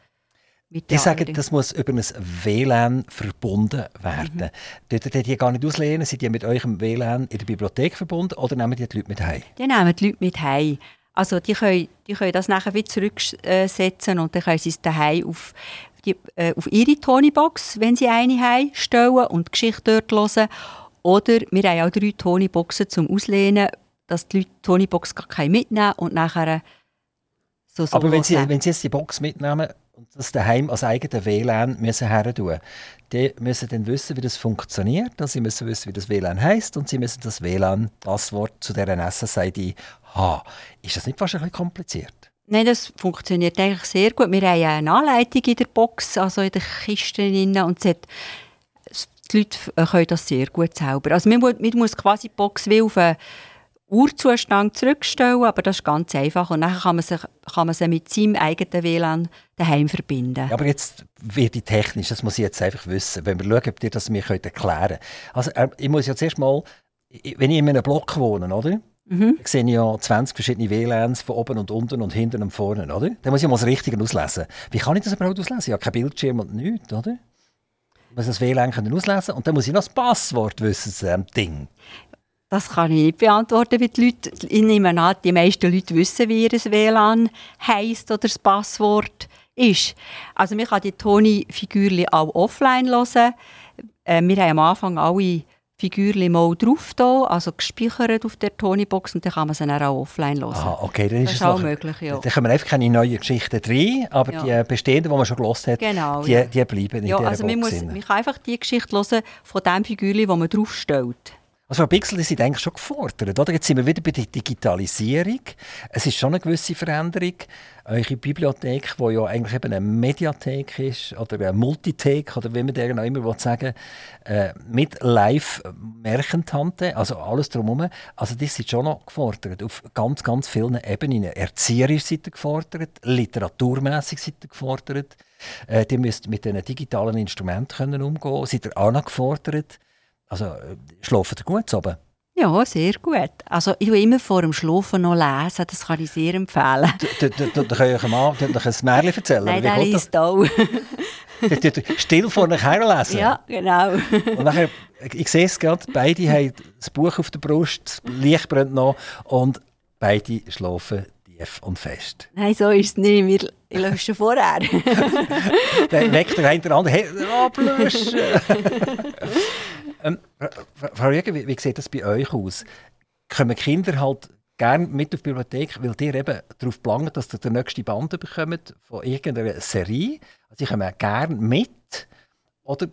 die sagen, das muss über ein WLAN verbunden werden. Mhm. Dürft ihr die gar nicht auslehnen? Sind die mit eurem WLAN in der Bibliothek verbunden oder nehmen die die Leute mit heim? Die nehmen die Leute mit heim. Also die können, die können das nachher wieder zurücksetzen und dann können sie es daheim auf, die, äh, auf ihre Tonybox, wenn sie eine haben, stellen und die Geschichte dort hören. Oder wir haben auch drei Tonyboxen zum Auslehnen, dass die Leute die Tonybox gar keine mitnehmen und nachher so, so Aber wenn sie, wenn sie jetzt die Box mitnehmen, und das daheim als eigene WLAN müssen her tun. Die müssen dann wissen, wie das funktioniert. Also sie müssen wissen, wie das WLAN heißt und sie müssen das WLAN-Passwort zu deren SSID haben. Ist das nicht fast ein bisschen kompliziert? Nein, das funktioniert eigentlich sehr gut. Wir haben eine Anleitung in der Box, also in der Kiste drin, und hat, die Leute können das sehr gut selber. Also man, man muss quasi die Box wie auf eine Urzustand zurückstellen, aber das ist ganz einfach. Und dann kann man, sich, kann man sie mit seinem eigenen WLAN daheim verbinden. Ja, aber jetzt wird die technisch, das muss ich jetzt einfach wissen, wenn wir schauen, ob ihr das mir erklären könnt. Also äh, ich muss jetzt erst mal, wenn ich in einem Block wohne, oder? Mhm. sehe ich ja 20 verschiedene WLANs von oben und unten und hinten und vorne, oder? Dann muss ich mal das Richtige auslesen. Wie kann ich das überhaupt auslesen? Ich habe kein Bildschirm und nichts, oder? Ich muss das WLAN auslesen und dann muss ich noch das Passwort wissen zu diesem Ding. Das kann ich nicht beantworten, wie die Leute, ich nehme an, die meisten Leute wissen, wie ihr WLAN heisst oder das Passwort ist. Also man kann die Toni-Figürchen auch offline hören. Äh, wir haben am Anfang alle Figürchen mal drauf da, also gespeichert auf der Tony-Box und dann kann man sie dann auch offline hören. Ah, okay, dann ist das ist es auch möglich, ja. Dann kommen einfach keine neuen Geschichten rein, aber ja. die bestehenden, die man schon gelost hat, genau, die, ja. die bleiben in ja, dieser also Box. Man, muss, man kann einfach die Geschichte hören von dem Figürchen, das man draufstellt. Also Frau Bixel, die sind eigentlich schon gefordert. Oder? Jetzt sind wir wieder bei der Digitalisierung. Es ist schon eine gewisse Veränderung. Eure Bibliothek, die ja eigentlich eben eine Mediathek ist oder eine Multithek oder wie man deren auch immer sagen äh, mit Live-Märchentante, also alles drumherum. Also die sind schon noch gefordert. Auf ganz, ganz vielen Ebenen. Erzieherisch ihr gefordert, literaturmässig seid ihr gefordert. Äh, die müsst mit diesen digitalen Instrumenten können umgehen. Seid ihr auch noch gefordert. Also, äh, schlafen ihr gut oben? Ja, sehr gut. Also ich will immer vor dem Schlafen noch lesen, das kann ich sehr empfehlen. Da kann ich mal ein Märchen erzählen. Nein, der liest auch. Still vor nachher lesen? Ja, genau. Und nachher, ich sehe es gerade, beide haben das Buch auf der Brust, das Licht brennt noch und beide schlafen tief und fest. Nein, so ist es nicht. Wir löschen vorher. Dann weckt der eine oder andere, hey, ablöschen! ähm, Frau Jäger, wie, wie sieht das bei euch aus? Kommen Kinder halt gerne mit auf die Bibliothek, weil ihr eben darauf planen, dass ihr den nächsten Band bekommt von irgendeiner Serie? Also, ich komme gerne mit. Oder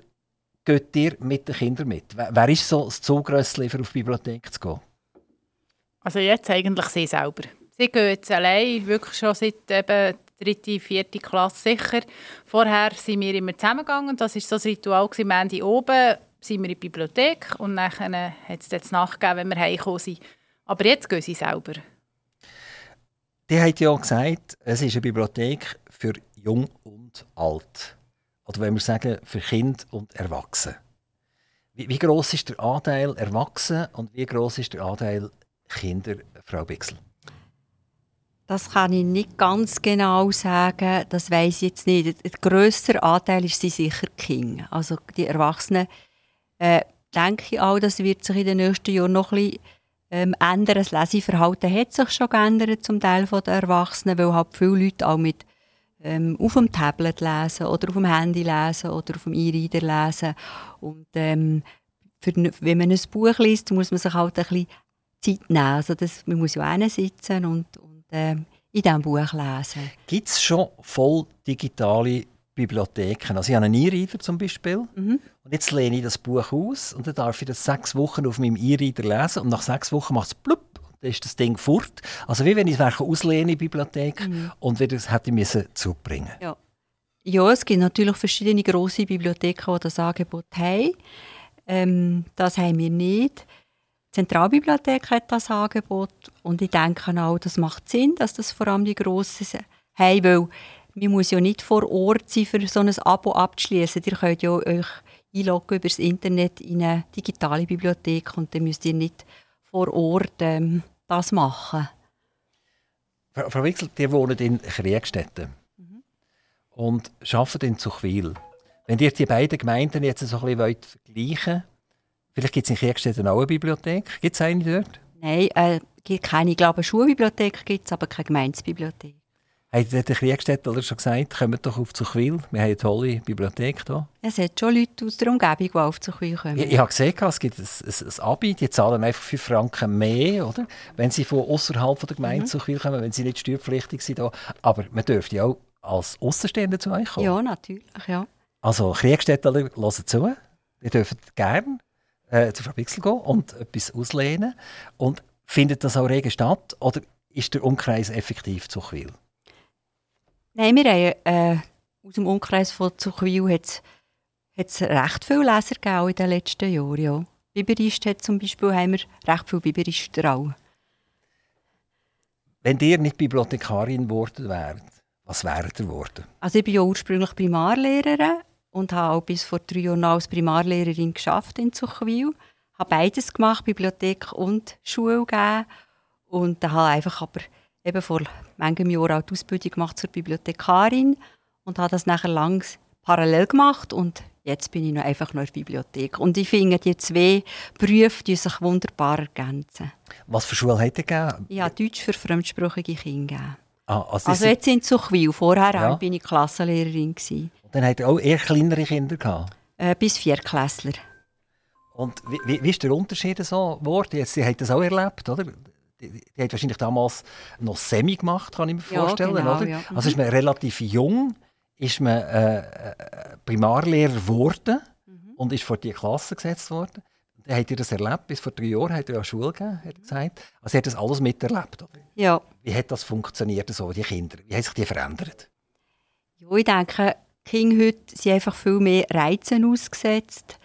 geht ihr mit den Kindern mit? Wer ist so das Zugrössli, für auf die Bibliothek zu gehen? Also jetzt eigentlich sie selber. Sie gehen jetzt allein, wirklich schon seit eben dritte, vierte Klasse sicher. Vorher sind wir immer zusammengegangen. Das war so das Ritual. Wir haben oben sind wir in der Bibliothek und dann hat es jetzt nachgegeben, wenn wir heimgekommen sind. Aber jetzt gehen sie selber. Die hat ja gesagt, es ist eine Bibliothek für Jung und Alt. Oder wenn wir sagen, für Kind und Erwachsene. Wie, wie groß ist der Anteil Erwachsene und wie groß ist der Anteil Kinder, Frau Bixel? Das kann ich nicht ganz genau sagen. Das weiß ich jetzt nicht. Der grösste Anteil ist sie sicher King. Also die Erwachsenen äh, denke ich auch, das wird sich in den nächsten Jahren noch ein bisschen ähm, ändern. Das Leseverhalten hat sich schon geändert, zum Teil der Erwachsenen, weil halt viele Leute auch mit ähm, auf dem Tablet lesen oder auf dem Handy lesen oder auf dem E-Reader lesen. Und ähm, für, wenn man ein Buch liest, muss man sich halt ein bisschen Zeit nehmen. Also das, man muss ja sitzen und, und ähm, in diesem Buch lesen. Gibt es schon voll digitale Bibliotheken. Also ich habe einen E-Reader zum Beispiel mhm. Und jetzt lehne ich das Buch aus und dann darf ich das sechs Wochen auf meinem E-Reader lesen und nach sechs Wochen macht es blub dann ist das Ding fort. Also wie wenn ich es auslehne in die Bibliothek mhm. und wieder das hätte ich zurückbringen ja. ja, es gibt natürlich verschiedene grosse Bibliotheken, die das Angebot haben. Ähm, das haben wir nicht. Die Zentralbibliothek hat das Angebot und ich denke auch, das macht Sinn, dass das vor allem die Grossen haben, weil man muss ja nicht vor Ort sein, für so ein Abo abzuschließen. Ihr könnt ja euch einloggen über das Internet in eine digitale Bibliothek und dann müsst ihr nicht vor Ort ähm, das machen. Frau, Frau Wixel, ihr wohnt in Kriegstetten mhm. und arbeitet in Zuchwil. Wenn ihr die beiden Gemeinden jetzt so ein bisschen vergleichen wollt, vielleicht gibt es in Kriegstetten auch eine Bibliothek. Gibt es eine dort? Nein, äh, gibt keine. Ich glaube, eine Schulbibliothek gibt es, aber keine Gemeindebibliothek. Hat der Kriegstädter schon gesagt, kommt doch auf Zuchwil, wir haben eine tolle Bibliothek hier. Es hat schon Leute aus der Umgebung, die auf Zuchwil kommen. Ich, ich habe gesehen, es gibt ein, ein, ein Abi, die zahlen einfach 5 Franken mehr, oder? wenn sie von außerhalb der Gemeinde mhm. Zuchwil kommen, wenn sie nicht steuerpflichtig sind. Aber man dürfte ja auch als Außenstehender zu euch kommen. Ja, natürlich, ja. Also Kriegstädter, hören zu. Ihr dürft gerne äh, zu Frau Bixel gehen und etwas auslehnen. Und findet das auch rege statt oder ist der Umkreis effektiv Zuchwil? Nein, wir haben, äh, aus dem Umkreis von Zuchwil hat es recht viele Leser gegeben in den letzten Jahren. Ja. Biberist hat zum Beispiel haben wir recht viele Biberister auch. Wenn ihr nicht Bibliothekarin geworden wärt, was wäret ihr geworden? Also ich bin ja ursprünglich Primarlehrerin und habe auch bis vor drei Jahren als Primarlehrerin geschafft in Zuchwil. Ich habe beides gemacht, Bibliothek und Schule gegeben. Und da habe einfach aber eben vor manchem Jahr auch die Ausbildung gemacht zur Bibliothekarin und habe das nachher lang parallel gemacht und jetzt bin ich noch einfach noch in der Bibliothek. Und ich finde, die zwei Berufe die sich wunderbar ergänzen. Was für Schule hat ihr gegeben? Ja, Deutsch für fremdsprachige Kinder Ah, also, also jetzt in Zuchwil. Vorher ja. war ich Klassenlehrerin. Gewesen. Und dann habt ihr auch eher kleinere Kinder gehabt? Äh, bis Vierklässler. Und wie, wie, wie ist der Unterschied so geworden? Jetzt, Sie haben das auch erlebt, oder? Die, die hat wahrscheinlich damals noch Semi gemacht, kann ich mir vorstellen. Ja, genau, oder? Ja. Also ist man relativ jung, ist man äh, äh Primarlehrer geworden mhm. und ist vor die Klasse gesetzt worden. Dann habt ihr das erlebt? Bis vor drei Jahren hat er ja Schule gegeben, hat er gesagt. Also ihr habt das alles miterlebt, oder? Ja. Wie hat das funktioniert, so, die Kinder? Wie haben sich die verändert? Ja, ich denke, die Kinder heute sind einfach viel mehr Reizen ausgesetzt,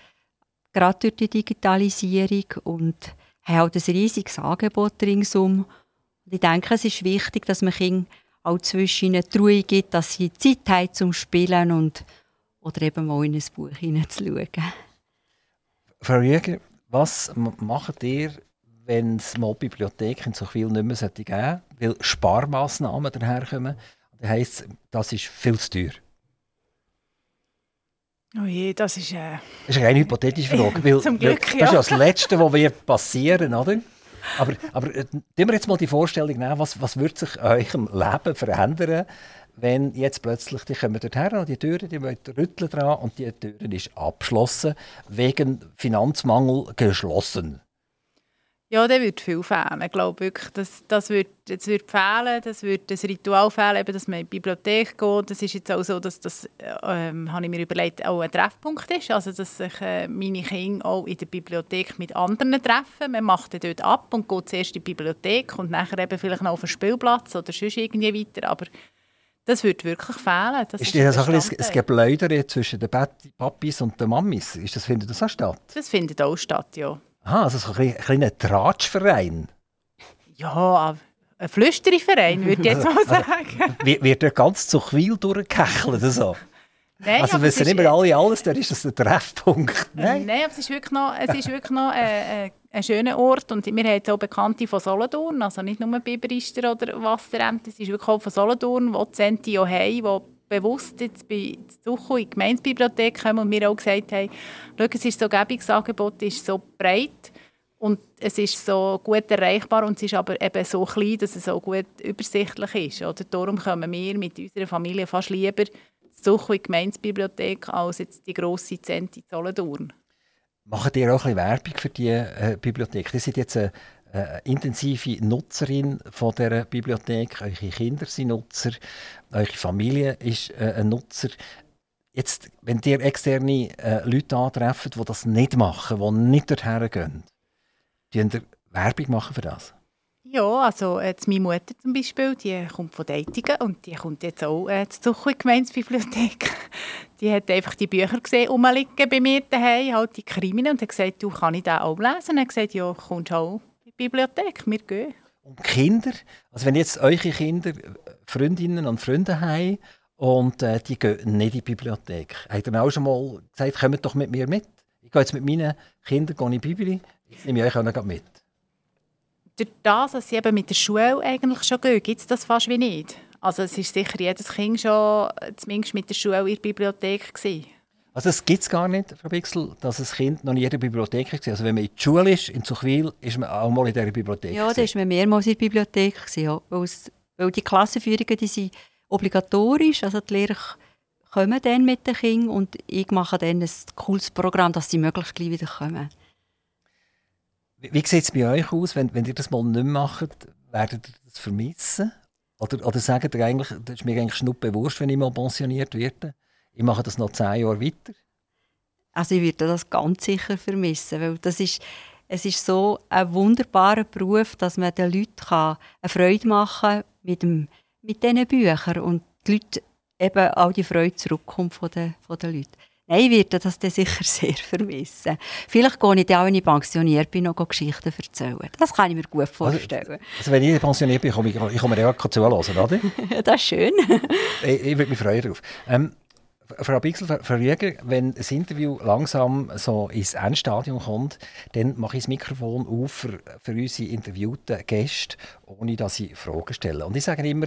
gerade durch die Digitalisierung und haben halt ein riesiges Angebot ringsum. Ich denke, es ist wichtig, dass man Kindern auch zwischen ihnen die Ruhe gibt, dass sie Zeit haben zum Spielen und oder eben mal in ein Buch hineinzuschauen. Frau Rüger, was macht ihr, wenn es mal Bibliothek in so viel nicht mehr geben sollte, weil Sparmaßnahmen daherkommen? Das heisst, das ist viel zu teuer. Oh je, das ist, äh... das ist eine rein hypothetische Frage. Weil, Zum Glück, weil, Das ist ja das Letzte, was wird passieren, oder? Aber, aber äh, nehmen wir jetzt mal die Vorstellung nehmen, was, was wird sich in eurem Leben verändern, wenn jetzt plötzlich, die kommen dorthin und die Türen, die rütteln dran und die Türen ist abgeschlossen, wegen Finanzmangel geschlossen. Ja, der wird viel fehlen. Ich glaube wirklich, das, das, wird, das wird fehlen, das wird das Ritual fehlen, eben, dass man in die Bibliothek geht. Das ist jetzt auch so, dass das, ähm, habe ich mir überlegt, auch ein Treffpunkt ist. Also, dass sich äh, meine Kinder auch in der Bibliothek mit anderen treffen. Man macht dann dort ab und geht zuerst in die Bibliothek und nachher eben vielleicht noch auf den Spielplatz oder sonst irgendwie weiter. Aber das wird wirklich fehlen. Das ist, ist das ein bisschen zwischen den Papis und den Mammis? Ist das, findet das auch statt? Das findet auch statt, ja. Aha, also so ein kleiner Tratschverein. Ja, ein Flüsterverein, würde ich jetzt mal also, sagen. wird, er ganz zu Quil durchgekechelt so? Nein, also wissen immer alle alles, dann ist das der Treffpunkt. Nein, Nein aber es ist wirklich noch, es ist wirklich noch äh, äh, ein schöner Ort und wir haben jetzt auch Bekannte von Solothurn, also nicht nur Biberister oder Wasserämter, es ist wirklich auch von Solothurn, die Zenti auch haben, die bewusst jetzt bei Sucho in die Gemeinsbibliothek kommen und mir auch gesagt haben, schau, es ist so gäbiges ist so breit und es ist so gut erreichbar und es ist aber eben so klein, dass es so gut übersichtlich ist. Oder darum kommen wir mit unserer Familie fast lieber Sucho in die Gemeinsbibliothek als jetzt die grosse Zentrum Solothurn. Macht ihr auch ein bisschen Werbung für die äh, Bibliothek? Ihr seid jetzt eine, eine intensive Nutzerin von dieser Bibliothek. Eure Kinder sind Nutzer, eure Familie ist äh, ein Nutzer. Jetzt, wenn ihr externe äh, Leute antreffen, die das nicht machen, die nicht dorthin gehen, die Werbung machen für das? Ja, also jetzt meine Mutter zum Beispiel, die kommt von Deitigen und die kommt jetzt auch äh, zur Gemeinsbibliothek. Die hat einfach die Bücher gesehen, rumliegen bei mir daheim, halt die Kriminen und hat gesagt, du, kann ich das auch lesen? Und hat gesagt, ja, kommst auch Bibliothek, wir gehen. Und Kinder, also wenn jetzt eure Kinder Freundinnen und Freunde haben und äh, die gehen nicht in die Bibliothek, habt ihr auch schon mal gesagt, kommt doch mit mir mit? Ich gehe jetzt mit meinen Kindern in die Bibel, ich nehme euch auch mit durch das, dass sie eben mit der Schule eigentlich schon gehen, gibt es das fast wie nicht. Also es ist sicher jedes Kind schon zumindest mit der Schule in der Bibliothek gewesen. Also es gibt es gar nicht, Frau Bixel, dass ein Kind noch nie in der Bibliothek war. Also wenn man in die Schule ist, in Zuchwil, ist man auch mal in dieser Bibliothek. Ja, da ist man mehrmals in der Bibliothek. Gewesen, ja. Weil, die Klassenführungen die sind obligatorisch, also die Lehrer kommen dann mit den Kindern und ich mache dann ein cooles Programm, dass sie möglichst gleich wieder kommen. Wie sieht es bei euch aus, wenn, wenn ihr das mal nicht macht? Werdet ihr das vermissen? Oder, oder sagt ihr eigentlich, das ist mir eigentlich schnuppewurst, wenn ich mal pensioniert werde? Ich mache das noch zehn Jahre weiter? Also ich würde das ganz sicher vermissen, weil das ist, es ist so ein wunderbarer Beruf, dass man den Leuten eine Freude machen kann mit, dem, mit diesen Büchern und die Leute eben auch die Freude zurückkommt von den, von den Leuten. Nein, ich werde das dann sicher sehr vermissen. Vielleicht gehe ich dann, wenn ich pensioniert bin, noch Geschichten erzählen. Das kann ich mir gut also, vorstellen. Also, also wenn ich pensioniert bin, komme ich, ich komme ja zuhören, oder? das ist schön. ich, ich würde mich freuen darauf. Ähm, Frau Bixel, Frau Rüeger, wenn das Interview langsam so ins Endstadium kommt, dann mache ich das Mikrofon auf für, für unsere interviewten Gäste, ohne dass sie Fragen stellen. Und ich sage immer,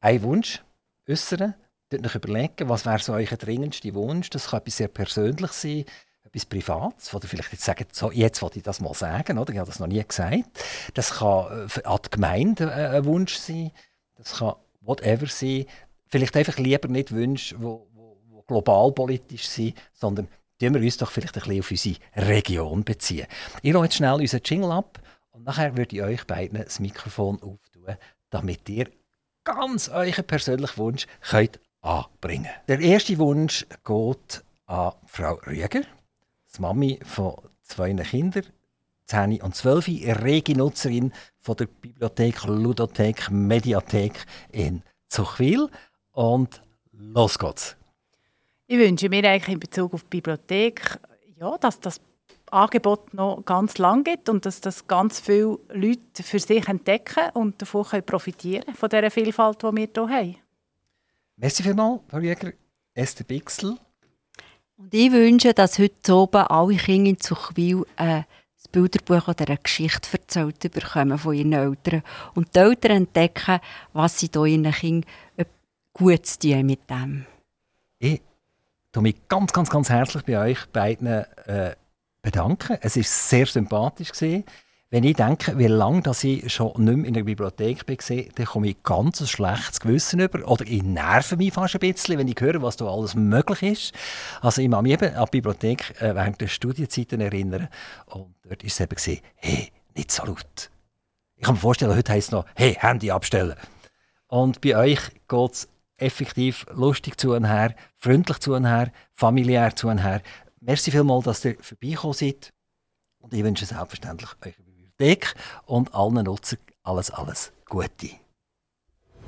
ein Wunsch äußern, dort noch überlegen, was wäre so euer dringendster Wunsch. Das kann etwas sehr Persönliches sein, etwas Privates, ihr vielleicht jetzt sagt, so, jetzt wollte ich das mal sagen, oder? ich habe das noch nie gesagt. Das kann äh, an die Gemeinde äh, ein Wunsch sein, das kann whatever sein. Vielleicht einfach lieber nicht Wünsche, wo globalpolitisch sind, sondern tun wir uns doch vielleicht ein bisschen auf unsere Region beziehen. Ich lasse jetzt schnell unseren Jingle ab und nachher würde ich euch beiden das Mikrofon auftun, damit ihr ganz euren persönlichen Wunsch könnt anbringen Der erste Wunsch geht an Frau Rüeger, die Mami von zwei Kindern, 10 und 12, Reginutzerin von der Bibliothek, Ludothek, Mediathek in Zuchwil. Und los geht's. Ich wünsche mir eigentlich in Bezug auf die Bibliothek, ja, dass das Angebot noch ganz lang gibt und dass das ganz viele Leute für sich entdecken und davon profitieren können, von dieser Vielfalt, die wir hier haben. Merci vielmals, Frau Jäger. Esther Bixel. Und ich wünsche, dass heute oben alle Kinder in Zuchwil äh, das Bilderbuch oder eine Geschichte erzählt bekommen von ihren Eltern. Und die Eltern entdecken, was sie ihren Kindern gut tun mit dem. Ich mich ganz, ganz, ganz herzlich bei euch beiden äh, bedanken. Es war sehr sympathisch. Gewesen. Wenn ich denke, wie lange ich schon nicht mehr in der Bibliothek bin, dann komme ich ganz ein schlechtes Gewissen über. Oder ich nerve mich fast ein bisschen, wenn ich höre, was da alles möglich ist. Also ich kann mich eben an die Bibliothek äh, während der Studienzeiten erinnern. Und dort war es eben, gewesen, hey, nicht so laut. Ich kann mir vorstellen, heute heisst es noch, hey, Handy abstellen. Und bei euch geht es effektiv lustig zu und her, freundlich zu und her, familiär zu und her. Merci vielmals, dass ihr vorbeigekommen seid. Und ich wünsche selbstverständlich euch Bibliothek und allen Nutzern alles, alles Gute.